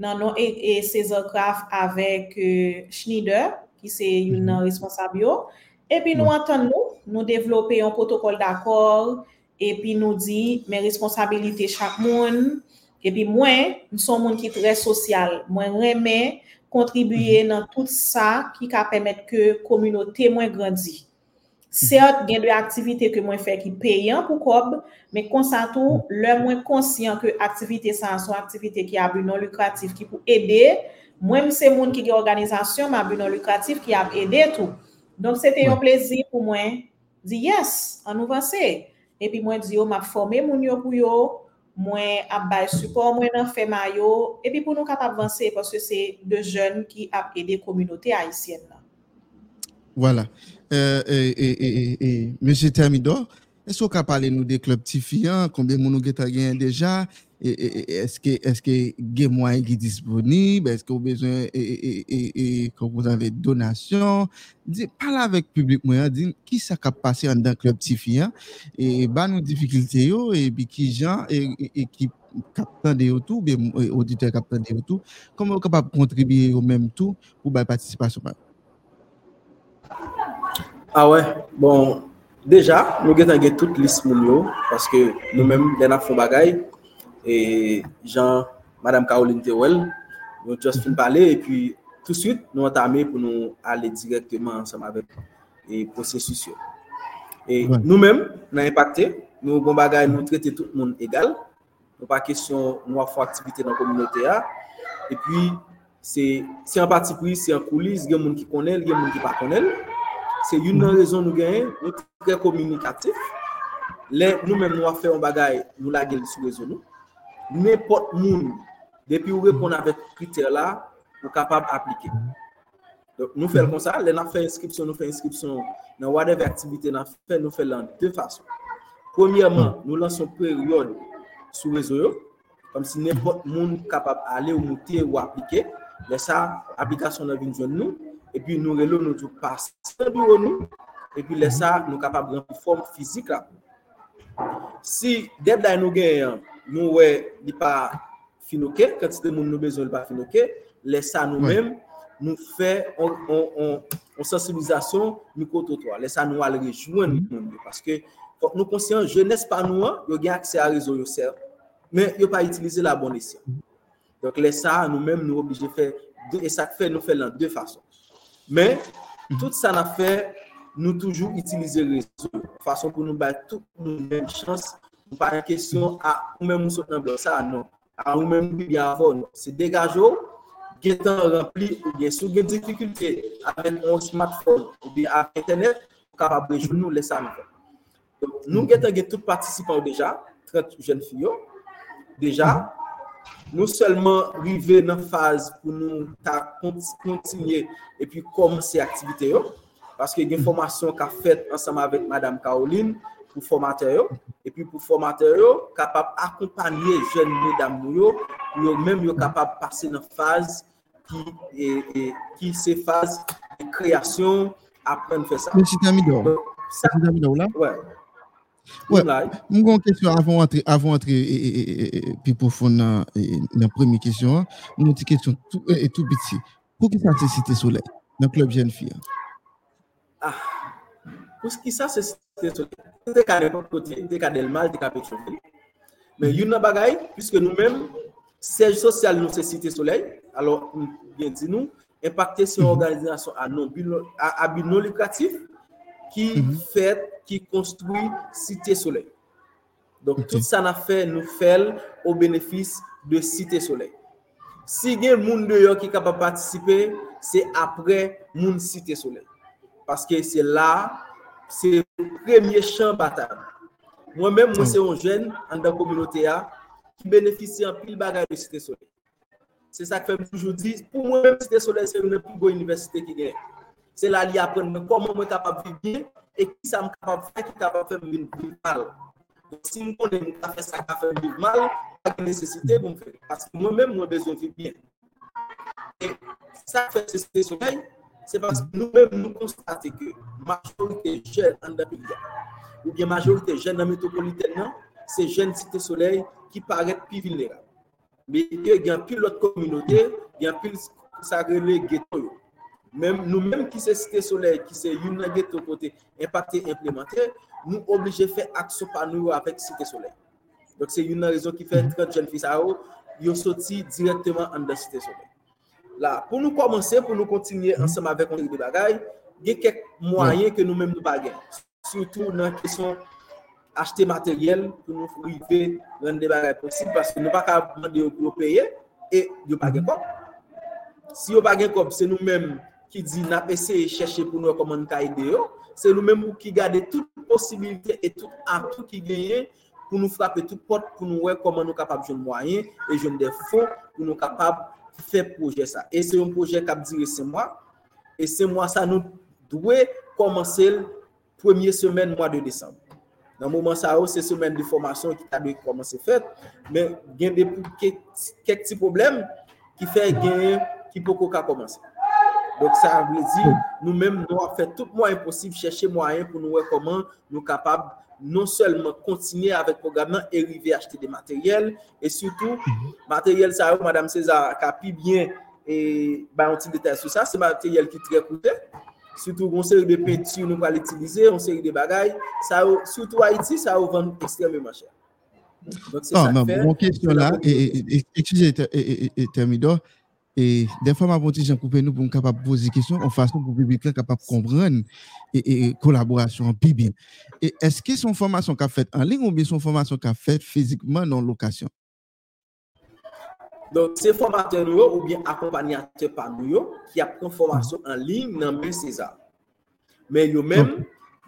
nan nou e, e se zan kraf avek euh, Schneider, ki se yon mhm. nan responsab yo, epi nou atan nou, nou devlope yon protokol d'akor, epi nou di, men responsabilite chak moun, epi mwen, mson moun ki tre sosyal, mwen reme, kontribuye mhm. nan tout sa ki ka pemet ke komunote mwen grandi. Sert gen de aktivite ke mwen fe ki peyan pou kob, men konsantou mhm. lè mwen konsyen ke aktivite sa son aktivite ki abu non lukratif ki pou ede, mwen mse moun ki gen organizasyon ma abu non lukratif ki ap ede tou. Donk se te yon plezi pou mwen di yes, an nou vase. Epi mwen di yo map fome moun yo pou yo, mwen ap bay support mwen an fema yo, epi pou nou kap avanse, pwosye se de jen ki ap ede kominote Haitien. Voilà. M. Termidor, esko kap pale nou de klub Tifian, konbe moun nou geta E, e, e, eske, eske gen mwen ki disponib, eske ou bezwen e konpon avè donasyon, di, pala vek publik mwen, di, ki sa kap pase an dan klub tifi, e ban nou difikilte yo, e bi ki jan, e ki kapten de yo tou, be auditeur kapten de yo tou, kon mwen kapap kontribiye yo menm tou, pou bay patisipasyon pa? Ah a we, bon, deja, nou gen tan gen tout lis moun yo, paske nou menm den a fon bagay, E jan, Madame Caroline Tewel, nou just fin pale, e pi tout suite nou antame pou nou ale direktman ansam avek e prosesus yo. E nou men, nan impacte, nou bon bagay nou trete tout moun egal, nou pa kesyon nou a. Fwa aktivite nan kominote ya, e pi, se an pati pri, se an koulis, gen moun ki konel, gen moun ki pa konel, se yon nan rezon nou gen, nou tre komunikatif, le nou men nou a fwe an bagay nou la gel sou rezon nou, Nèpot moun, depi ou repon avèk kriter la, ou kapab aplike. Nou fèl kon sa, lè nan fè inskripsyon, nou fè inskripsyon nan wadèv aktivite nan fè, nou fè lan de fason. Premièman, nou lanson peryon sou rezo yo, kom si nèpot moun kapab ale ou mouti ou aplike, lè sa, aplikasyon nan vin joun nou, epi nou relo nou tou pas se bureau nou, epi lè sa, nou kapab rempli form fizik la. Si deb da nou gen yon, nou wè li pa finoke, kantite moun nou bezon li pa finoke, lè sa nou mèm, nou fè, on sensibilizasyon nou koto to. Lè sa nou al rejouan mm-hmm. nou moun yo. Paske nou konsyen, jenès pa nou an, yo gen akse a rezo yo ser, men yo pa itilize la bon esyan. Mm-hmm. Donk lè sa nou mèm nou oblije fè, e sa fè nou fè lan de fason. Men, mm-hmm. tout sa na fè, nou toujou itilize rezo. Fason pou nou bè tout nou mèm chans Ou pa yon kesyon a ou men moun sot nan blok sa, non. A ou men moun bi avon. Se degajo, gen tan rempli ou gen sou gen difikulte aven yon smartphone ou bi av internet, kapab rejou nou lesa nou. Nou gen tan gen tout participan ou deja, 30 jen fiyo, deja, nou selman rive nan faz pou nou ta kontinye epi komanse aktivite yo, paske gen formasyon ka fet ansama avek Madame Caroline, pou formater yo, epi pou formater yo, kapap akompanye jen nou dam nou yo, yo menm yo kapap pase nan faz ki se faz kreasyon apren fè sa. Mwen si dami do? Si dami do ou la? Wè. Mwen kon kèsyon avon atre pi pou fon nan premi kèsyon, mwen ti kèsyon tout biti. Pou ki sa se site soule nan klub jen fi? Ah, pou ki sa se site? Te ka repot kote, te ka del mal, te ka pek choufe. Men yon nan bagay, pwiske nou men, sej sosyal nou se site solei, alo, gen di nou, impacte se yon organizasyon a bi non lukratif, ki fet, ki konstoui site solei. Donk, tout sa na fe nou fel ou benefis de site solei. Si gen moun de yo ki kapap patisipe, se apre moun site solei. Paske se la, se premye chan batan. Mwen men mwen se yon jen an dan kominote ya ki benefisi an pil bagay de Site Soleil. Se sa kwen mwen toujou di, pou mwen men Site Soleil se yon ne pou go universite ki gen. Se la li apren mwen koman mwen kapap vibye e ki sa mwen kapap fè ki kapap fè mwen vib mal. Si kapap fè sa kapap fè mwen vib mal, pa gen nesesite pou m fè. Paske mwen mèm mwen bezon fi bien. E sa fè se site soleil, se paske nou mèm nou konstate ke majorite jèl an da pi ya. Ou bien majorite jèl nan metropolitè nan, se jèl site soleil ki paret pi vilera. Me gen pi lot kominote, gen pi sa rele geto yo. nou menm ki se site soleil, ki se yon nage to kote impacte implemente, nou oblije fe akso pa nou avek site soleil. Dok se yon nan rezon ki fe 30 jen fisa yo, yon soti direktman an da site soleil. La, pou nou komanse, pou nou kontinye ansem avek an de bagay, gen kek mwayen ke nou menm nou bagen. Soutou nan kesyon achete materyel pou nou frive an de bagay posib, paske nou baka mande yo peye, e yo bagen kop. Si yo bagen kop, se nou menm ki di na pese e cheshe pou nou koman ka ide yo, se nou men mou ki gade tout posibilite et tout atou ki genye pou nou frape tout pot pou nou we koman nou kapab joun mwayen e joun defon pou nou kapab fe proje sa. E se yon proje kap dire se mwa, e se mwa sa nou dwe komanse l premye semen mwa de Desembre. Nan mouman sa ou se semen de formasyon ki tabe komanse fet, men gen de pou kek ti problem ki fe genye ki poko ka komanse. Donc, ça veut dire, nous-mêmes, nous avons fait tout moyen possible, chercher moyen pour nous voir comment nous sommes capables non seulement continuer avec le programme et arriver à acheter des matériels, et surtout, matériel, ça, Madame César, a pu bien et bah, un petit détail sur ça, c'est matériel qui est très coûteux. Surtout, on série de peintures, nous allons l'utiliser, on série de bagailles. Ça, surtout Haïti, ça va vendre extrêmement cher. Donc, c'est ça. Mon question là, excusez, Thermidor, E den fwa ma poti jan koupe nou pou m kapap posi kisyon an fason pou publik la kapap kompren e kolaborasyon an pibil. E eske son formasyon ka fet an ling ou be son formasyon ka fet fizikman nan lokasyon? Don se formasyon nou yo ou bien akompanyate pa nou yo ki ap kon formasyon an ling nan men sezal. Men yo men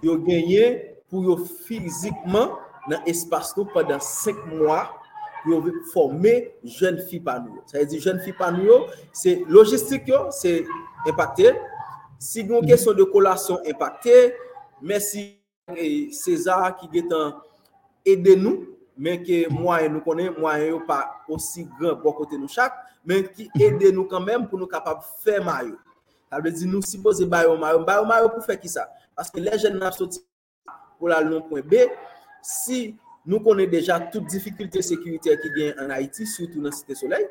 yo genye pou yo fizikman nan espasyon padan 5 mwa veut former jeunes filles par nous. Ça veut dire jeunes filles par nous, c'est logistique, c'est impacté. Si une mm. question de collation impacté, merci César qui est aidé nous, mais que moi nous connaissons, moi pas aussi grand pour côté nous chaque, mais qui mm-hmm. aide nous quand même pour nous capables de faire maillot. Ça veut dire nous supposons bailler maillot, maillot pour faire qui ça? Parce que les jeunes n'ont pour la long point B, si nou konen deja tout difikilte sekurite ki gen an Haiti, soutou nan Site Soleil.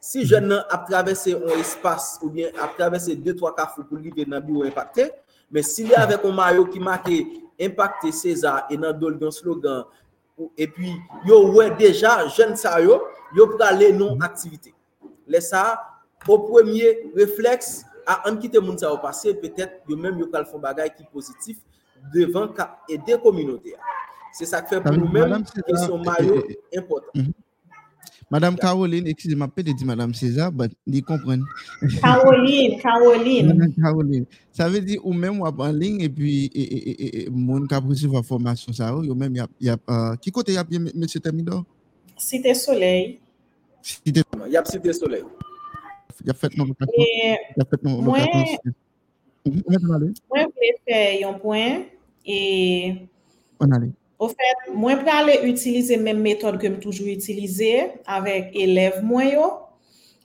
Si jen nan ap travesse an espas ou bien ap travesse 2-3 kafou pou li ven nan bi ou impacte, men si li avek an mayo ki make impacte César e nan dolgan slogan, e pi yo wè deja jen sa yo, yo prale non aktivite. Le sa, pou premye refleks a an kite moun sa yo pase, petet yo menm yo kal fon bagay ki pozitif devan ka ede kominote ya. C'est ça qui fait pour nous-mêmes que son maillot important. Mhm. Madame Caroline, excusez-moi, peut-être Madame César, mais ils comprennent. Caroline, Caroline. Madame Caroline. Ça veut dire, ou même, en ligne, et puis, et, et, mon cap la formation, ça, ou même, il y a, euh, qui côté il y a bien, M. Termidor? Cité Soleil. Cité, il y a Cité Soleil. Il y a fait non location. Il y a fait non location. Moi, je voulais faire un point, et... On allait. Ou fèt, mwen pralè utilize men metode ke m toujou utilize avèk elev mwen yo.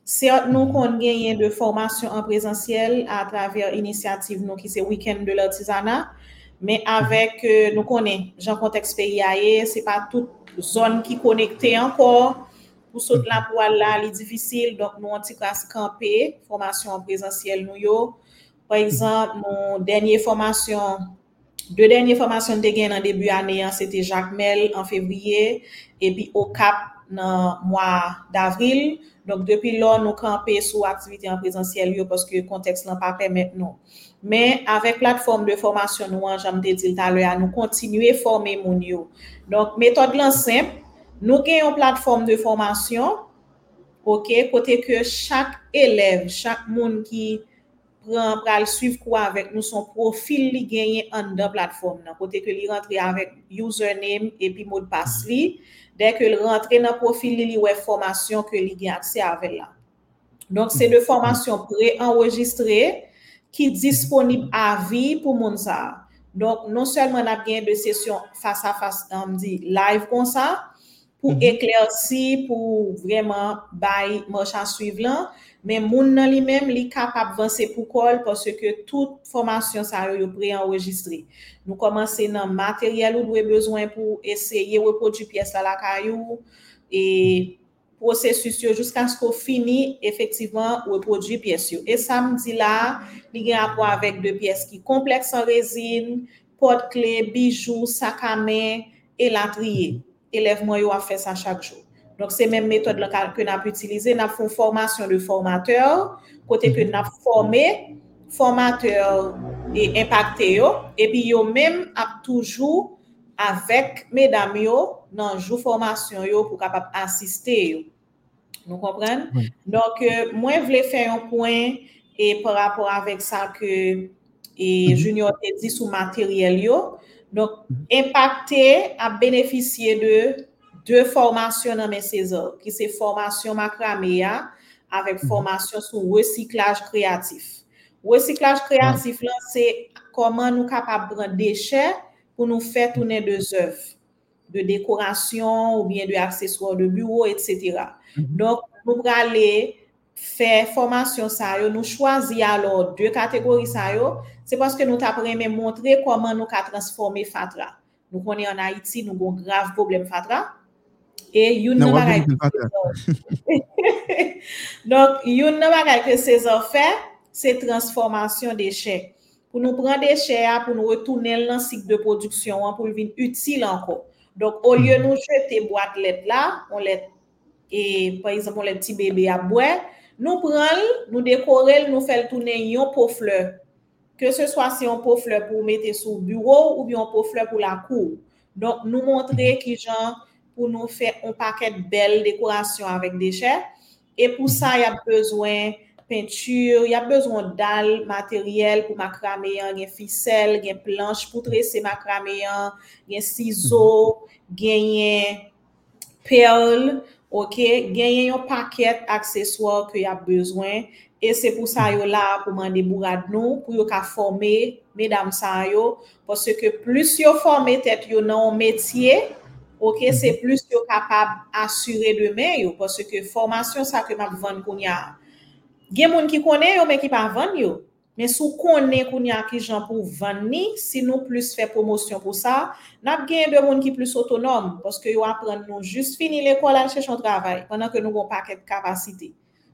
Se ot nou kon genyen de formasyon an prezensyel a travèr inisiativ nou ki se Weekend de l'Artisana, men avèk euh, nou konen, jan konteks peyi aye, se pa tout zon ki konekte ankor, pou sot la pou al la li difisil, donk nou an ti kras kampe, formasyon an prezensyel nou yo. Par exemple, moun denye formasyon De denye formasyon te gen nan debu ane an, se te Jacques Mel an fevriye, epi Okap nan mwa d'avril. Donk depi lò nou kampe sou aktivite an prezensyel yo, poske konteks lan pa pemet nou. Men, avek platform de formasyon nou an, jam te dil talwe an, nou kontinue forme moun yo. Donk metode lan semp, nou gen yon platform de formasyon, ok, kote ke chak elev, chak moun ki... pran pral suiv kwa avèk nou son profil li genye an dan platform nan. Kote ke li rentre avèk username epi mod pas li. Dèk ke li rentre nan profil li li wè formasyon ke li gen akse avèk la. Donk se de formasyon pre-enregistre ki disponib avi pou moun sa. Donk non selman ap gen de sesyon fasa fasa um, di live kon sa pou mhm. eklersi pou vreman bay mòchan suiv lan. Men moun nan li men li kapap vanse pou kol pwase ke tout formasyon sa yo yo pre-enregistre. Nou komanse nan materyel ou dwe bezwen pou esye reprodu piyes la lakay yo e prosesus yo jusqu'an sko fini efektivan reprodu piyes yo. E samdi la, li gen apwa avèk de piyes ki kompleks an rezin, pot kle, bijou, sakame, elatriye. Elevman yo a fè sa chak chou. Donc, c'est même méthode que nous avons utilisée. Nous avons fait une formation de formateurs, côté que nous avons formé formateurs et impacté. Et puis, nous même toujours avec mesdames dans le jour formation pour capable assister. Nous comprenons? Oui. Donc, euh, moi, je voulais faire un point et par rapport avec ça que et mhm. Junior mhm. a dit sous matériel. Donc, impacté à bénéficier de deux formations dans mes César, qui c'est formation macramé avec Mhm. formation sur recyclage créatif. Recyclage créatif, là, c'est comment nous capables de prendre déchets pour nous faire tourner des œuvres de décoration ou bien de accessoires de bureau, etc. Mhm. Donc, nous allons faire formation ça nous choisir alors deux catégories ça c'est parce que nous t'apprenons montrer comment nous transformer Fatra. Nous connaissons en Haïti, nous avons un grave problème Fatra. Et yon nan bagay yon nan que César fait, c'est transformation déchets. Pour nous prendre déchets, ah, pour nous retourner dans le cycle de production, ah, pour le venir utile encore. Donc, au lieu de nous jeter boîte lettre là, on let, et par exemple, on let petit bébé à boire, nous prenons, nous décorer, nous faisons tourner yon pot fleur. Que ce soit si on pot fleur pour mettre sur le bureau ou bien on pot fleur pour la cour. Donc, nous montrer qui genre pou nou fè an paket bel dekorasyon avèk dechè. E pou sa, y ap bezwen peintur, y ap bezwen dal, materyel pou makrameyan, gen fisel, gen planche pou trese makrameyan, gen sizo, genyen perl, ok, genyen yon paket akseswar ki y ap bezwen. E se pou sa yo la pou mande bourad nou, pou yo ka forme, medam sa yo, pwase ke plus yo forme tet yo nan metye, Ok, mm -hmm. se plus yo kapab asyre demen yo, pwase ke formasyon sa ke map van koun ya. Gen moun ki konen yo, men ki pa van yo. Men sou konen koun ya ki jan pou van ni, si nou plus fe promosyon pou sa, nap gen de moun ki plus otonom, pwase yo apren nou just fini l'ekol an chèchon travay, panan ke nou gon paket kapasite.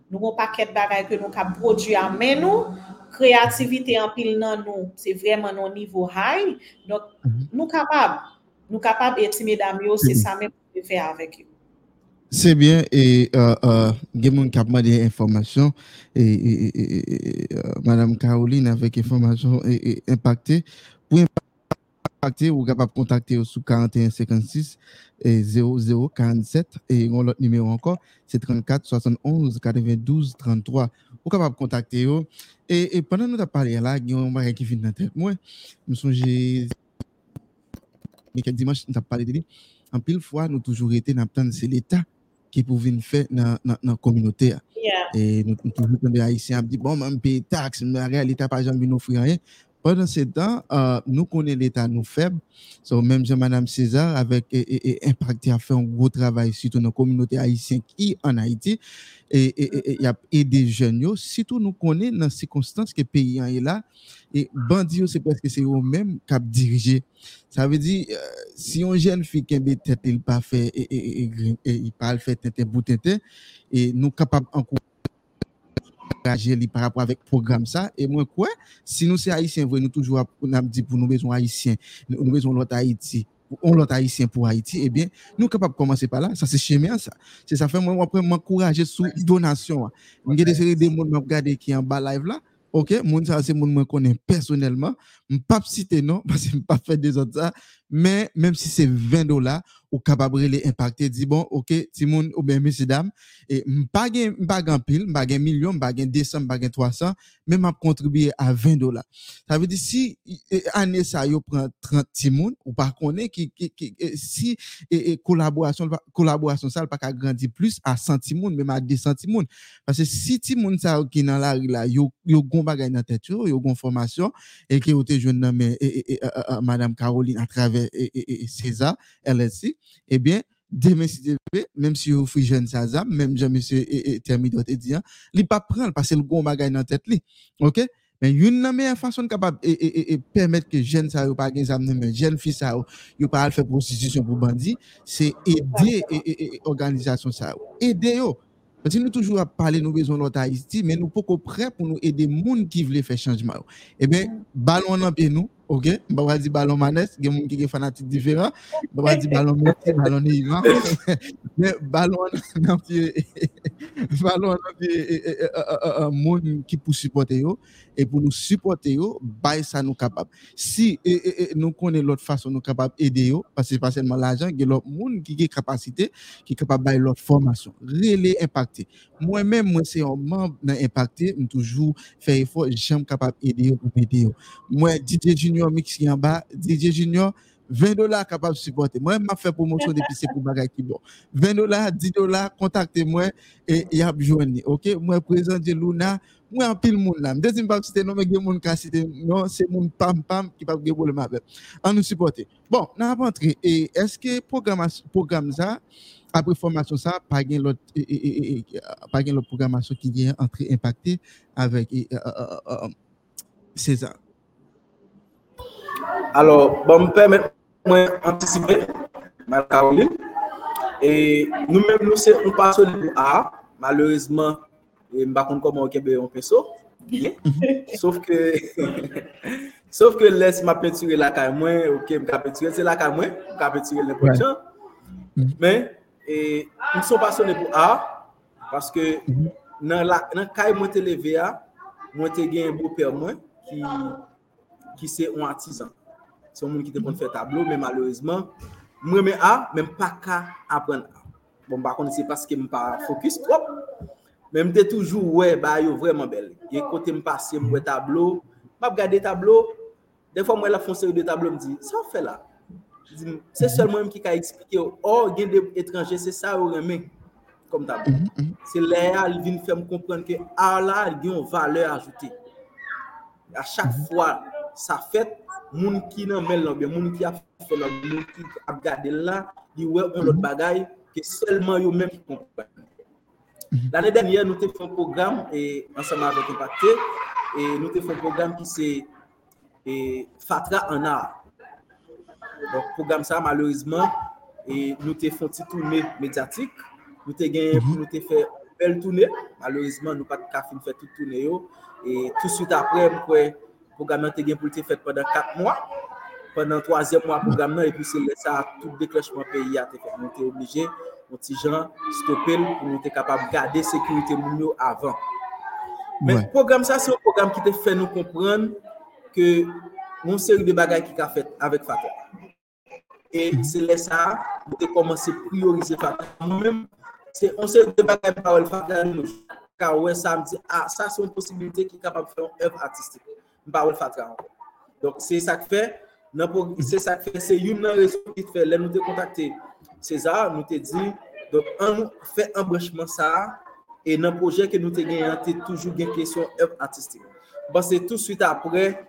Nou gon paket bagay ke nou kap produ a men nou, kreativite an pil nan nou, se vreman nou nivou hay, mm -hmm. nou kapab. Nous capables et mesdames yo c'est ça même que faire avec eux C'est bien, et euh, euh, gen moun kap mande information, et, et, et, et, euh, Madame Caroline avec information et, et impacté. Pour impacter, vous capable contacter sous 41 56 et 00 47 et l'autre numéro encore, c'est 34 71 92 33. Vous capable contacter. Et, et pendant que nous avons parlé là, il y a un qui vient dans la tête. Moi, je me mais quelques dimanches, nous avons parlé de lui. En pile fois, nous toujours été dans c'est l'État qui pouvait nous faire dans la communauté. Yeah. Et nous, nous toujours les Haïtiens, dit, bon, même payer taxes, mais en réalité, par exemple, nous n'offrons rien. Pendant ce temps, euh, nous connaissons l'État nous faible. So, même Jean Madame César avec et, et, impacté a fait un gros travail surtout dans la communauté haïtienne qui en Haïti et il a aidé jeunes yo. surtout nous connaissons dans les circonstances que le pays est là et bandit yo, c'est presque c'est eux même qui dirigé. Ça veut dire euh, si une jeune fille qui a tête il pas fait et, et, et, et, il pas fait tête bout tête et nous capable encourager lui par rapport avec programme ça. Et moi quoi si nous c'est haïtien vrai nous toujours on a dit pour nous besoin haïtien nous besoin l'autre Haïti on l'autre haïtien pour Haïti eh bien nous capable commencer par là. Ça c'est chemin ça. C'est ça fait moi après m'encourager sous donation on a des séries de monde m'a regarder qui en bas live là. OK moun ça c'est moun moi connais personnellement. Pas citer non parce que pas fait des autres ça. Mais même si c'est 20 dollars ou capable de impacter dit bon OK Timoun ou bien messieurs dames et pas gain pile pas gain million pas gain 200 pas gain 300 mais m'a contribuer à 20 dollars. Ça veut dire si année ça yo prend 30 timoun ou pas connaît qui, si et, et collaboration collaboration ça pas grandir plus à 100 timoun même à 200 timoun. Parce que si timoun ça qui dans la rue là yo yo gon bagay dans tête yo gon formation et qui ont été jeune euh, madame Caroline à travers et, et, et César LSC Eh ebyen, demain si Dieu veut, même si vous faites jeune Sazam, même jean monsieur terminé te dire, il pas prendre parce que le gros bagage dans tête li. OK? Mais une meilleure façon capable et, permettre que jeune ça ou pas gain ça mais jeune fille ça ou pas faire prostitution pour bandit, c'est aider organisation ça. Aider yo. Parce que nous toujours à parler nous besoin l'autre Haïti, mais nous pas prêts pour nous aider monde qui veulent faire changement. Eh bien, ballon dans pied nous ok? Ba wa di ballon manes gen moun ki gen fanatique différent ba wa di ballon Messi ballon Neymar mais ballon nan pied ballon nan pied moun qui pour supporter yo. Et pour nous supporter yo bay ça nous capable. Si nous connaissons l'autre façon nous capable aider yo parce que pas seulement l'argent gen l'autre moun qui gen capacité qui capable bay l'autre formation. Relais impacté moi même moi c'est un membre dans impacté toujours faire effort j'aime capable aider yo pour aider yo. Moi DJ Junior Junior mix qui en bas, DJ Junior, 20 dollars capable de supporter. Moi, je fait promotion depuis c'est pour bagay qui bon. 20 dollars, 10 dollars, contactez-moi et y a besoin. OK? Moi, présent de Luna, moi, en pile monde. Deuxième pas il y a monde qui non, c'est mon pam pam qui pas de problème avec. On nous supporter. Bon, n'a pas entré. Et est-ce que programme, programme ça, après formation ça, pas gain l'autre, pas l'autre programmation qui vient entrer impacté avec César? Alors, bon, me permet mwen antisipe, mwen Karoline, e nou men nou se ou paso li pou A, malouzman, mba kon kon mwen kebe yon peso, sauf ke, sauf ke les ma petire mhm. la ka mwen, ok, mka petire, se la ka mwen, mka petire le pochon, men, e, mwen se ou paso li pou A, paske nan la, nan kay mwen te leve a, mwen te gen yon bopè mwen, ki, qui c'est un artisan. C'est un monde qui te peut faire tableau, mais malheureusement, moi, mais A, même pas qu'à apprendre A. Bon, par contre, c'est parce que je pas focus trop. Mais je toujours, ouais, bah, yo vraiment belle. Et côté me passer, me tableau, je regarde tableau. Des fois, moi, la série de tableau, me dit, ça fait là. C'est seulement moi qui a expliqué, oh, il y des étrangers, c'est ça, ou remet comme tableau. Mhm, mhm. C'est là, il vient faire me comprendre que ah là, il y a une valeur sa fèt, moun ki nan men lan, moun ki ap fè lan, moun ki ap gade la, di wè ou lot mhm. bagay, ki selman yo men ki kompè. Mhm. L'anè denye, nou te fè program, e ansama avèk impacte, e nou te fè program ki se e, Fatra an ar. Donk program sa, malorizman, e nou te fè ti tourne medyatik, nou te gen, mhm. nou te fè bel tourne, malorizman nou pat ka fin fè tout tourne yo, e tout süt apre, mwen kwe, program nan te gen pou te fet padan 4 mwa, padan 3e mwa program nan, epi se lè sa tout deklèchman peyi a te fet. Nou te oblige, nou ti jan stopel, nou te kapab gade sekurite moun yo avan. Men ouais. program sa, se yon program ki te fè nou kompran ke moun seri de bagay ki ka fèt avèk Fatah. E mm-hmm. se lè sa, nou te komanse priorize Fatah. Moun mèm, se yon seri de bagay pa wèl Fatah nou. Ka wè sa, mdi, a, ah, sa se yon posibilite ki kapab fè yon ev artistik. Une artistique Donc, c'est ça que fait, c'est ça que fait, c'est une raison qui fait, nous te contacté César, nous te dit, donc, on fait un branchement ça, et le projet que nous te gagné, tu toujours une question artistique. Bon, c'est tout de suite après,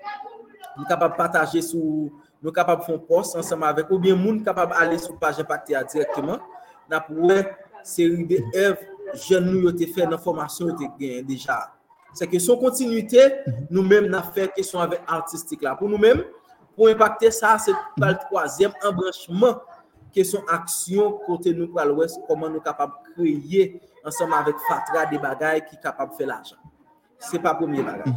nous sommes capables de partager nous sommes capables de faire un post ensemble avec, ou bien, nous sommes capables d'aller sur la page impactée directement, nous avons série de œuvres jeunes nous ont fait la formation déjà. C'est que son continuité, nous-mêmes, nous avons fait question avec artistique là. Pour nous-mêmes, pour impacter ça, c'est le troisième embranchement, question action côté nous pour l'ouest, comment nous sommes capables de créer ensemble avec Fatra des bagailles qui sont capables de faire l'argent. Ce n'est pas le premier bagage.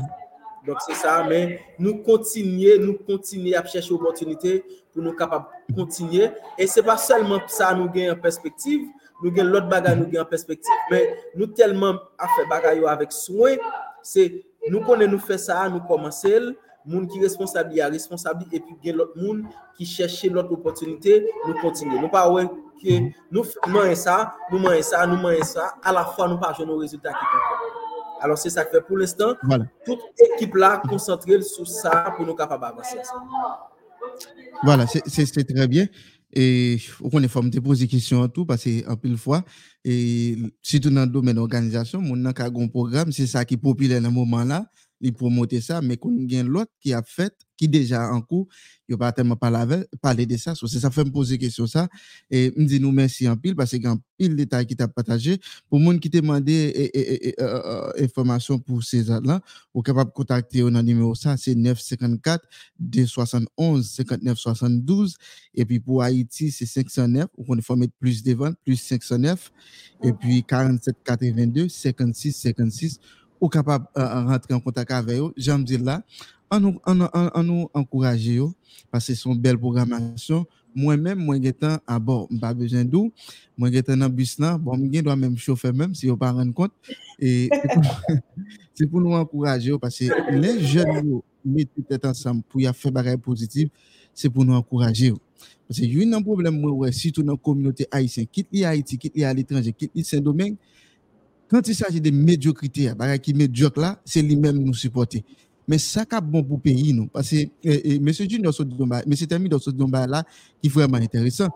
Donc c'est ça, mais nous continuons, nous continuons à chercher opportunité pour nous capables de continuer. Et ce n'est pas seulement ça nous gagne en perspective, nous gagnons l'autre bagage nous gagne en perspective, mais nous tellement à faire bagage avec soin c'est nous connaissons nous ça, nous commencer, monde qui responsable, il y a responsable, et puis il l'autre monde qui cherche l'autre opportunité, nous continuons. Nous pas ouais que nous faisons ça, nous faisons ça, nous faisons ça, à la fois nous pas nos résultats. Alors c'est ça que fait pour l'instant. Toute équipe là concentrée sur ça pour nous capables d'avancer. Voilà, c'est très bien. Et on est forme de poser des questions en tout, parce que en pile fois, et surtout dans le domaine d'organisation, mon a un programme, c'est ça qui est populaire dans ce moment-là. Li promote ça, mais qu'on gagne l'autre qui a fait, qui déjà en cours, il pas tellement parlé de ça. So, ça fait me poser question ça. Et me dit nous merci en pile parce qu'il y a un pile détail qui t'a partagé. Pour monde qui t'a demandé information pour ces là, vous capable de contacter au numéro ça, c'est 954 271 59 72. Et puis pour Haïti, c'est 509. On faut mettre plus de ventes, plus 509. Et puis 47 82 56 56 ou capable de euh, rentrer en contact avec eux. J'aime dire là, on nous, on, nous encourager parce que c'est une belle programmation. Moi-même, moi, j'étais à bord, pas besoin d'où. Moi, j'étais dans le bus là, bon, je dois même chauffer même si on pas rendre compte. Et c'est pour, nous encourager parce que les jeunes mettent tête ensemble pour y faire des positif, c'est pour nous encourager. Parce que y a un problème, moi, surtout dans la communauté haïtienne, quitte Haïti, quitte à l'étranger, quitte Saint-Domingue, quand il s'agit de médiocrité, bah, qui médiocre là, c'est lui-même nous supporter. Mais ça qui bon pour le pays, nous. Parce que M. Junior M. Tami dans ce domaine là, qui est vraiment intéressant.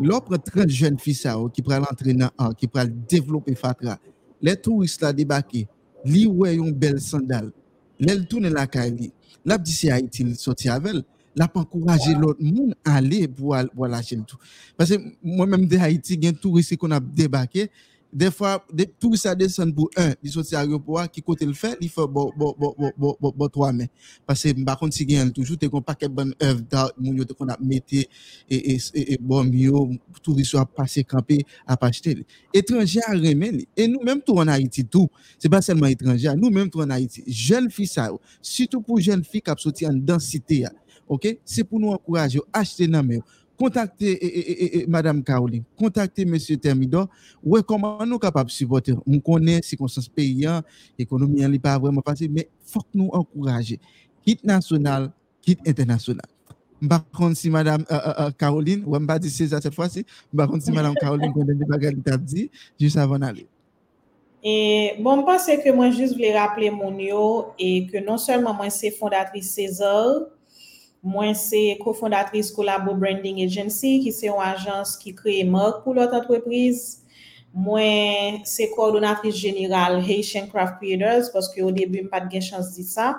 L'offre 30 jeunes filles qui prennent l'entraîner, qui prennent développer Fatra, les touristes là débarqués, li ouais une belle sandale, les tourner la caille, la dit Haïti, il sorti avec elle, la pas encourager l'autre monde à aller pour, pour lâcher tout. Parce que moi-même de Haïti, il y a un touriste qu'on a débarqué, des fois, tout ça descend pour un, il sorti à l'aéroport, qui côté le fait, il faut bon, bon, bon, bon, bon, bon, trois mais Parce que, par contre, si gagne toujours, t'es qu'on paquet bonne œuvre dans, mon yo, qu'on a metté, et, et, bon, mieux, touriste a passé camper, à acheter. Étranger à remettre, et nous, même tout en Haïti, tout, c'est pas seulement étranger, nous, même tout en Haïti, jeunes filles, ça, surtout pour jeunes filles qui sorti en densité, ok? C'est pour nous encourager, acheter dans contactez et, Madame Caroline, contactez Monsieur Thermidor, ouais, comment nous capables de supporter? On connaît circonstances paysannes, l'économie n'est pas vraiment facile, mais il faut que nous encourager. Quitte national, quitte international. Par contre, si Madame euh, euh, euh, Caroline, ou pas dit César cette fois-ci, par contre, si Madame Caroline connaît des dit, juste avant d'aller. Et bon, je pense que moi, juste voulais rappeler mon yo et que non seulement moi, c'est fondatrice César, Mwen se kofondatris Kolabo Branding Agency ki se yon ajans ki kreye mok pou lot entreprise. Mwen se koordonatris general Haitian Craft Creators paske yo debi m pat gen chans di sa.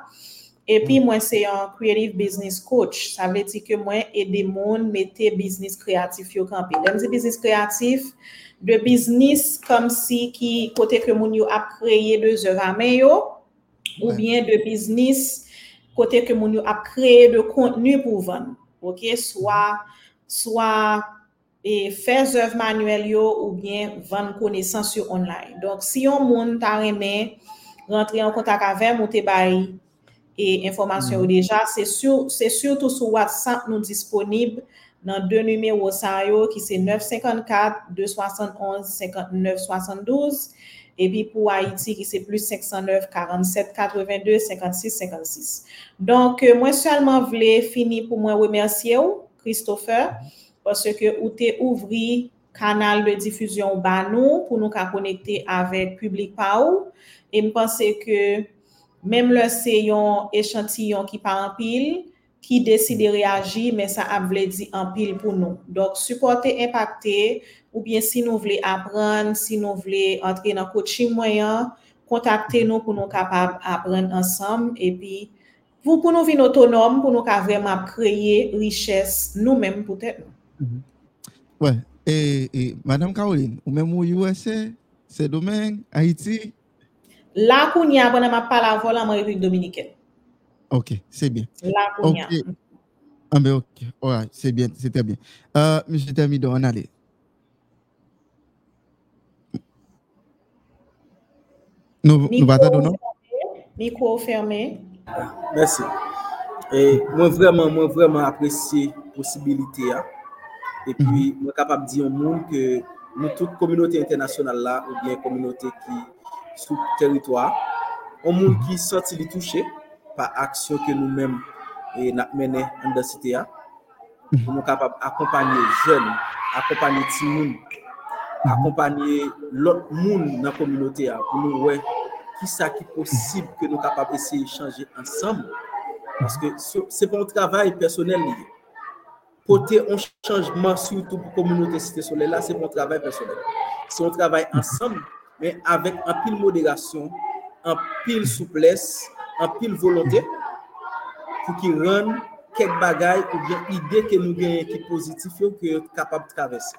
Epi hmm. mwen se yon Creative Business Coach. Sa vle ti ke mwen ede moun mette biznis kreatif yo kampi. Lem di biznis kreatif, de biznis kom si ki kote ke moun yo ap kreye de zera men yo. Ou bien de biznis kote ke moun yo ap kreye de kontenu pou ven. Ok, swa, swa e fez ev manuel yo ou bien ven konesans yo online. Donk si yon moun ta reme rentre yon kontak avem ou te bayi e informasyon mm. yo deja, se sur, sur tou sou WhatsApp nou disponib nan de numero sa yo ki se 954-271-5972 epi pou Haiti ki se plus 509, 47, 82, 56, 56. Donk mwen salman vle fini pou mwen remersye ou, Christopher, pwase ke ou te ouvri kanal de difuzyon ba nou pou nou ka konekte avek publik pa ou, e mpense ke mem le se yon echantiyon ki pa anpil, ki deside reagi, men sa ap vle di anpil pou nou. Donk, supporte, impacte, Ou bien si nous voulons apprendre, si nous voulons entrer dans le coaching moyen, contactez-nous pour nous capables d'apprendre ensemble et puis pour, pour nous vivre autonomes, pour nous vraiment créer richesse nous-mêmes peut-être. Mm Ouais. Et, et, Madame Caroline, ou même au USA, c'est domaine, Haïti? Là, qu'on y a, on n'a pas la voile en République dominicaine. Ok, c'est bien. Là, qu'on y a. Ah, ben ok, c'est bien, c'était bien. Euh, Monsieur Tamido, on allait. Nous, nous battons, Micro fermé. Merci. Et moi, vraiment, moi, vraiment apprécié la possibilité. Hein. Et puis, mm -hmm. moi, capable de dire au monde que nous, toute communauté internationale là, ou bien communauté qui sous territoire, au monde qui sorti de toucher par action que nous-mêmes et nous menons dans la cité, nous sommes capables d'accompagner les jeunes, accompagner les gens accompagner l'autre monde dans la communauté pour nous voir qui ça qui est possible que nous capables d'essayer de changer ensemble? Parce que c'est pas un travail personnel lié. Porter un changement, surtout pour la communauté Cité Soleil, là, c'est un travail personnel. C'est un travail ensemble, mais avec un pile modération, un pile souplesse, an pil volonté pou ki ren kek bagay ou bien ide ke nou genye ki pozitif yo ki yo kapab travesse.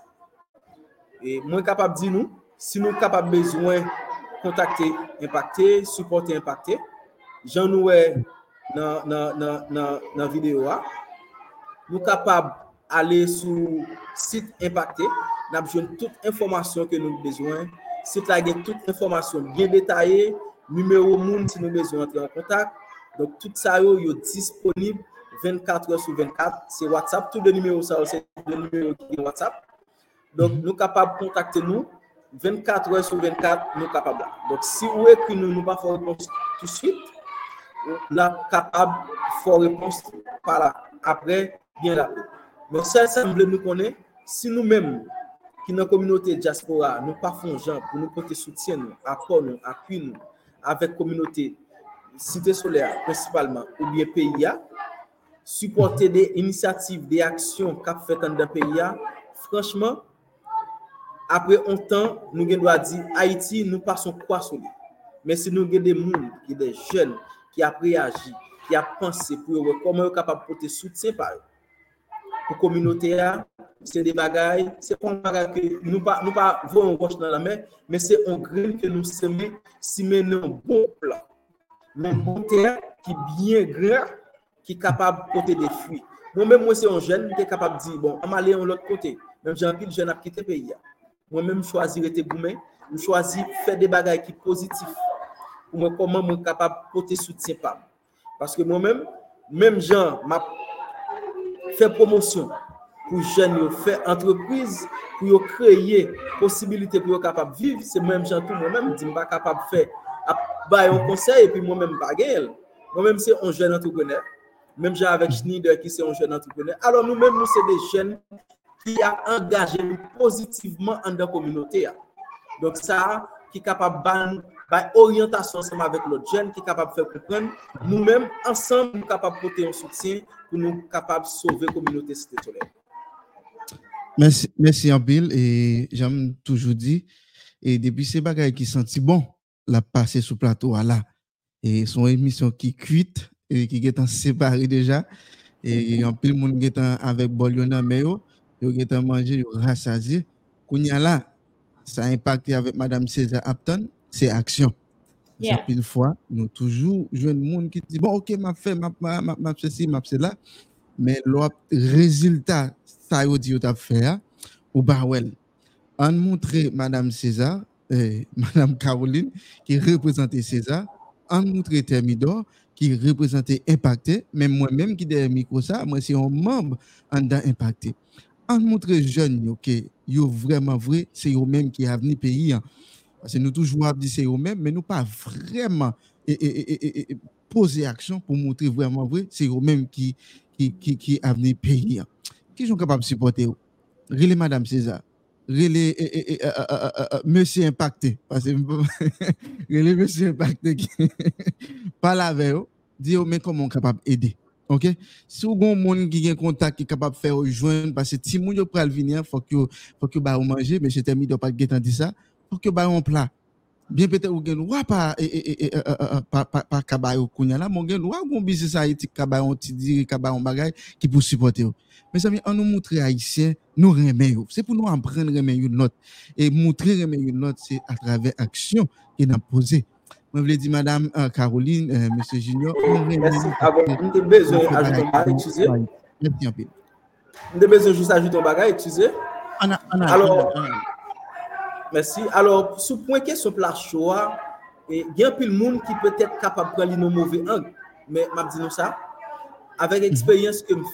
E mwen kapab di nou, si nou kapab bezwen kontakte impacte, supporte impacte, jan nou e nan, nan, nan, nan video a, nou kapab ale sou sit impacte, nap apjoun tout informasyon ke nou bezwen, sit la gen tout informasyon gen detaye, numero moun si nou bezwen entre en kontak, donk tout sa yo yo disponib 24 sou 24, se WhatsApp, tout de numero sa yo se de numero ki gen WhatsApp, donk nou kapab kontakte nou, 24 sou 24, nou kapab la. Donk si ou e ki nou nou pa fò repons tout suite, nou kapab fò repons pa la, apre, bien la. Men se sa mble nou konen, si nou menm ki nan kominote diaspora, nou pa fon jan pou nou kote soutien nou, akon nou, akwi nou, avek kominote Site Solea, principalman, ou liye PIA, supporte de inisiatif, de aksyon kap fetan da PIA, franchman, Apre ontan, nou gen do a di, Haiti nou pa son kwa soli. Men se nou gen de moun, gen de jen, ki ap reagi, ki ap panse pou yo rekoman yo kapap pote soutien pa yo. Pou kominote ya, se de bagay, se pon bagay ke nou pa, nou pa vo yon goch nan la men, men se on gren ke nou seme, si men nan bon plan. Men bon ter ki bien gren, ki kapap pote de fwi. Mwen bon, men mwen se yon jen, mwen te kapap di, bon, am ale yon lot kote, men jen pil jen ap kite pe ya. Mwen men mwen chwazi rete goumen, mwen chwazi fe de bagay ki pozitif. Mwen koman mwen kapab kote soutien pa. Paske mwen men, men jen map fe promosyon. pou jen yo fè entreprise, pou yo kreye posibilite pou yo kapap viv, se mèm jantou mwen mèm, di mba kapap fè, ap bayon konsey, epi mwen mèm bagèl, mwen mèm se on jen entrepreneur, mèm jen avèk Schneider ki se on jen entrepreneur, alò nou mèm nou se de jen ki a angaje nou pozitivman an da kominote ya. Dok sa, ki kapab ban, ban orientasyon seman avèk lot jen, ki kapab fè koupren, nou mèm ansan nou kapab pote yon soutien pou nou kapab sove kominote site tolè. Mersi, mersi Anpil, e jam toujou di, e debi se bagay ki santi bon la pase sou plato ala, e son emisyon ki kuit, e ki getan separe deja, e Anpil moun getan avèk bol yon amè yo, meo, il est manger, il rassasié. Kounya là, ça a impacté avec Madame César Apton, c'est action. Yeah. Pile fois, nous toujours jeune monde qui dit bon OK, m'a fait m'a m'a m'a ceci, m'a cela, mais l'autre résultat ça yo dit yo t'a fait ou bah well. On montre madame César eh, madame Caroline qui représentait César, on montre Thermidor qui représentait Impacté, même moi-même qui derrière micro ça, moi c'est un membre en Impacté. On montre jeunes yo que yo vraiment vrai, c'est eux même qui a venu pays hein. Parce que nous toujours dit c'est eux même mais nous pas vraiment et, poser action pour montrer vraiment vrai, c'est eux même qui qui qui qui a venu pays. hein qui sont capables de supporter? Relais Madame César. Relais euh, euh, euh, Monsieur Impacté. Parce que Monsieur Impacté qui parle avec vous. Dis mais comment on capable d'aider? OK? Si vous avez un monde qui a un contact qui est capable de faire rejoindre, parce que si vous avez venir, faut que faut que vous manger, mais je termine de pas guetter dit ça, faut que vous un plat. Bien peut-être vous gagnez ou pas et et et pas pas ou kounya là, mon gagne ou gon business haïti kabay on ti dire kabay on bagay qui pour supporter. Mes amis, on nous montre haïtien, nous remet. C'est pour nous apprendre remet une note et montrer remet une note c'est à travers action qu'il a posé. Je voulais dire, Madame euh, Caroline, euh, Monsieur Junior, on remet Merci. une- Avant, nous avons besoin d'ajouter un bagage, excusez. Merci un peu. Nous avons besoin juste d'ajouter un bagage, excusez. On a- on a- Alors- on a- on a- Merci. Alors, sous point question pour la choix, et il y a plus de monde qui peut être capable de prendre nos mauvais angle. Mais m'a dit nous ça, avec l'expérience que me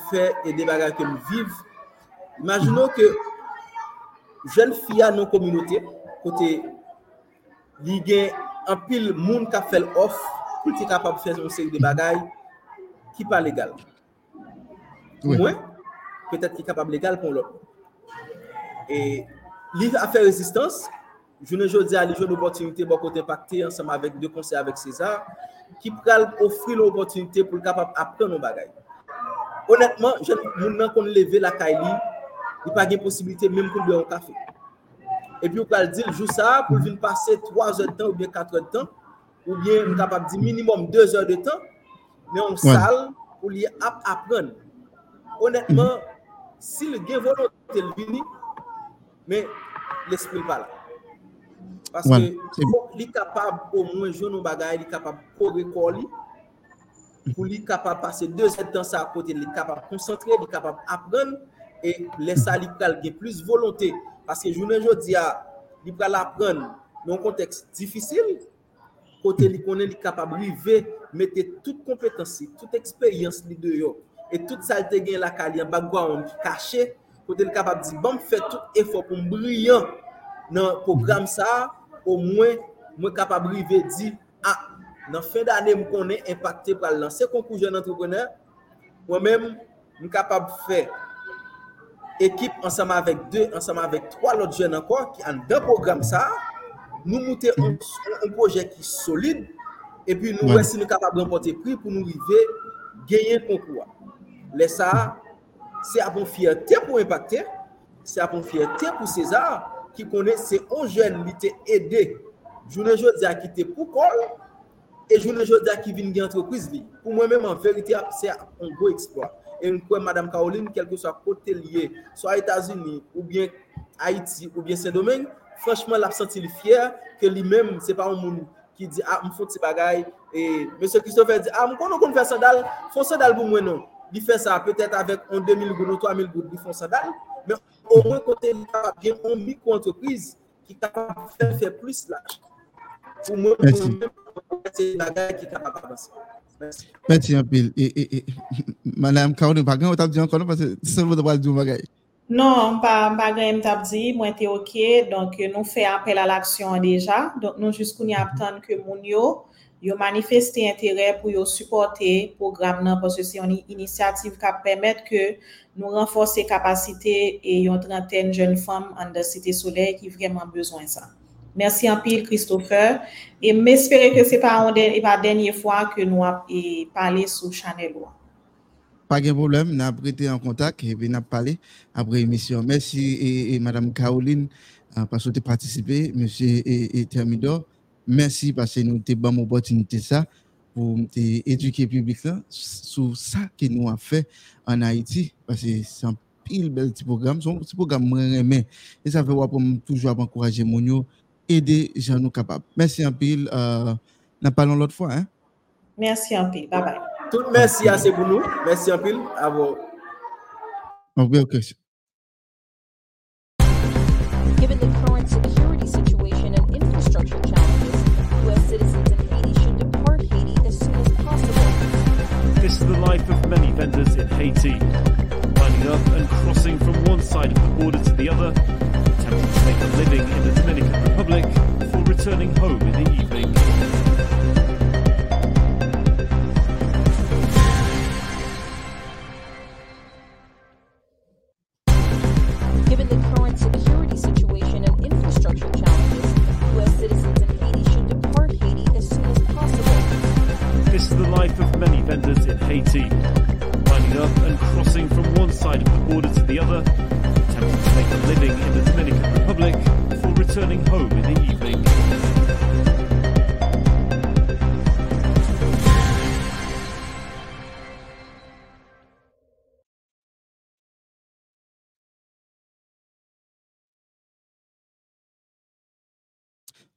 un pile monde qui a fait l'offre pour être capable de faire une série de bagages qui pas légal. Moi, peut-être qu'il est capable légal pour l'autre. Et livre a fait résistance. Je ne veux dire à une opportunité pour côté impacté ensemble avec deux conseils avec César qui pral offrir l'opportunité pour le capable apprendre nos bagages. Honnêtement, je ne qu'on lever la Kaili, il n'y a pas de possibilité même pour boire un café. Et puis, on peut dire, joue ça pour venir passer 3 heures de temps ou bien 4 heures de temps. ou bien m kapab di minimum 2 heures de tan, men yon sal pou li ap apren. Honetman, si le gen volonté l vini, men l'esprit pa la. Paske li kapab pou mwen joun nou bagay, li kapab kore kor li, pou li kapab pase 2 heures de tan sa apote, li kapab koncentre, li kapab apren, e lesa li pral gen plus volonté. Paske jounen jodi a, li pral apren nan konteks difisil, kote li konen li kapab rive, mette tout kompetansi, tout eksperyans li deyo, et tout salte gen la ka li an bagwa an ki kache, kote li kapab di, ban fè tout efor pou mbriyan nan program sa, ou mwen, mwen kapab rive di, a, ah, nan fin d'anè m konen impacte pral lan. Se konkou jen entrepreneur, mwen mèm m kapab fè ekip ansama avèk 2, ansama avèk 3 lot jen ankon ki an den program sa, nou moutè an proje ki solide, epi nou wè si nou kapab rempote pri pou nou rive genyen konkouwa. Lè sa, se apon fiyate pou impacte, se apon fiyate pou César, ki konè se an jen li te edè, jounen jodi a ki te pou kol, e jounen jodi a ki vin gen antreprise li. Pou mwen mèm an verite se apon go eksploat. E mwen kwen Madame Caroline, kelke so a kote liye, so a Etats-Unis, ou bien Haiti, ou bien Saint-Domingue, franchement, l'a senti fier que lui-même, c'est pas un monde qui dit, ah, me faut ces bagailles. Et M. Christopher dit, ah, qu'on faire sandal, font sandal pour moi, non. Il fait ça peut-être avec un 2000 gouttes ou 3000 gouttes, il font sandal. Mais au moins, côté, il y a une micro-entreprise qui est capable de faire, plus là. Pour moi, c'est une bagaille qui est capable d'avancer. Mèti yon pil. Madame Kaouni, bagan ou tap di yon konon? Pase se vou dapal di yon bagay. Non, pa, bagan yon tap di, mwen te ok. Donk nou fe apel al aksyon deja. Donk nou jiskoun yon ap tan ke moun yo. yo manifeste interè pou yo supporte program nan, pwos yo se yon inisiativ ka pwemet ke nou renfose kapasite e yon trenten jen fom an da site soley ki vreman bezwen sa. Mersi an pil, Christopher, e m espere ke se pa denye fwa ke nou ap pale sou chanel wak. Pas de problème, nous avons été en contact et nous avons parlé après l'émission. Merci et, Madame Caroline euh, parce que participé, Monsieur et, Thermidor. Merci parce que nous avons une opportunité ça pour éduquer le public sur ça que nous avons fait en Haïti parce que c'est un pile bel petit programme, c'est un petit programme mais et ça fait pour toujours encourager mon aider les gens capables. Merci un pile. Euh, nous parlons l'autre fois. Hein? Merci un pile. Bye bye. Tout merci assez pour nous. Merci un peu. À vous. Ah Given the current security situation and infrastructure challenges, U.S. citizens in Haiti should depart Haiti as soon as possible. This is the life of many vendors in Haiti. Lining up and crossing from one side of the border to the other, attempting to make a living in the Dominican Republic before returning home in the evening.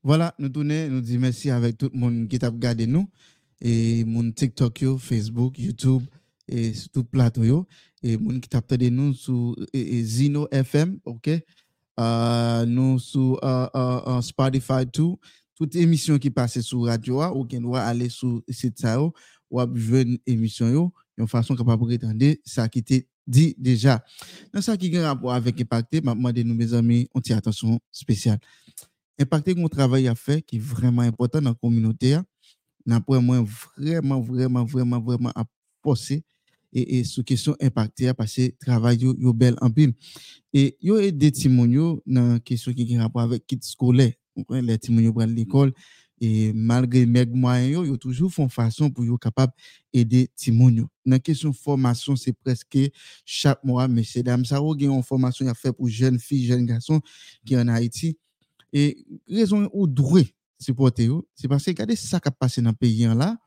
Voilà, nous tournons, nous disons merci avec tout le monde qui t'a regardé nous, et mon TikTok, Facebook, YouTube, et sur tout plateau, et mon qui t'a regardé nous sur Zino FM, ok? Uh, nous sur uh, uh, Spotify tout, toute émission qui passe sur radio, ou qui doit aller sur site ça, ou une émission, de façon capable de prétendre ça qui était dit déjà. Dans ça qui a rapport avec Impacté, je demande nous, mes amis, on tient attention spéciale impacter mon travail à faire qui est vraiment important dans la communauté. N'après moi, vraiment, vraiment, vraiment, vraiment à poser et, et sous question impacter parce que travail yo bel en pile. Et yo a des témoignages dans question qui a rapport avec kit scolaire. Les témoignages pour l'école et malgré mes moyens yo, toujours font façon pour yo capable aider témoignages. Dans question formation, c'est presque chaque mois, messieurs dames, ça a une formation à faire pour jeunes filles, jeunes garçons qui en Haïti et raison ou droit supporter c'est parce que regardez ça qui a passé dans le pays hein, là.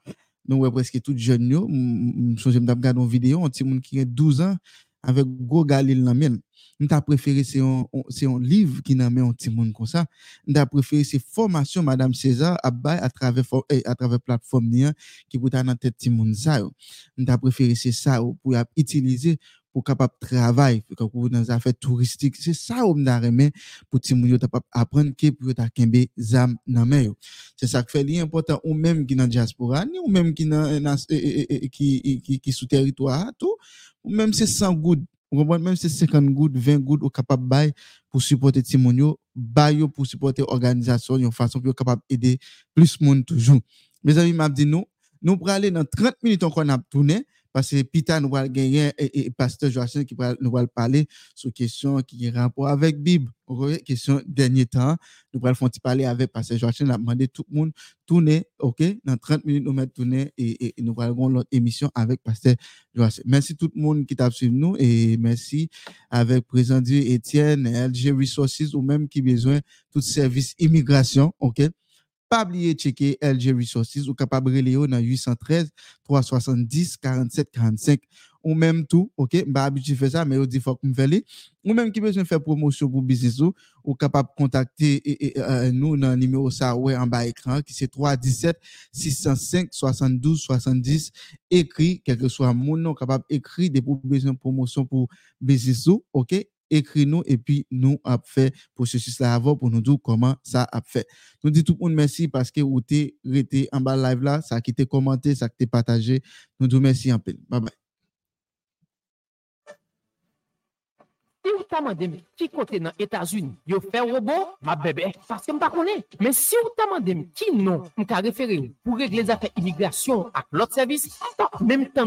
Nous ouais presque tout jeune yo, je me regarder une vidéo, un petit monde qui a 12 ans avec gros galil dans men. M'ta préféré c'est un livre qui n'a un petit monde comme ça. M'ta préféré c'est formation madame César à à travers eh, à travers plateforme qui pour dans tête petit monde ça. M'ta préféré c'est ça pour utiliser pour capable travailler pour dans affaires touristiques. C'est ça on m'a remet pour ti moun yo capable apprendre que pour ta kembe zam nan men c'est ça qui fait l'important ou même qui dans diaspora ni ou même qui dans qui qui qui sous territoire tout ou même c'est 100 gouttes même c'est 50 gouttes 20 gouttes ou capable bail pour supporter ti moun yo bail pour supporter organisation une façon pour capable aider plus monde toujours. Mes amis m'a dit nous nous pour aller dans 30 minutes encore a tourner parce que Peter nous va gagner et, pasteur Joachim qui nous va parler sur question qui est rapport avec Bible. Question dernier temps, nous allons faire parler avec pasteur Joachim, nous demandé tout le monde tourner, OK, dans 30 minutes nous mettre tourner et, nous allons notre émission avec pasteur Joachim. Merci tout le monde qui t'a suivi nous et merci avec président Dieu Étienne, LG Resources ou même qui besoin tout service immigration, OK? Pas oublier checker LG Resources. Ou capable de dans 813 370 47 45 ou même tout, OK, bah habitué faire ça mais on dit faut faire ou même qui besoin faire promotion pour business ou, ou capable contacter euh, nous dans le numéro ça ouais en bas écran qui c'est 317 605 72 70 écrit quel que soit mon nom capable écrit des besoin de promotion pour business ou, OK? Écris-nous et puis nous a fait processus là avant pour nous dire comment ça a fait. Nous disons tout le monde merci parce que vous êtes resté en bas live là, ça qui été commenté, ça qui été partagé. Nous disons merci un peu. Bye bye. Si vous demandez qui côté dans les États-Unis, vous fait robot, ma bébé, parce que je ne connais pas. Mais si vous demandez qui non, je référer pour régler les affaires immigration à l'autre service, même temps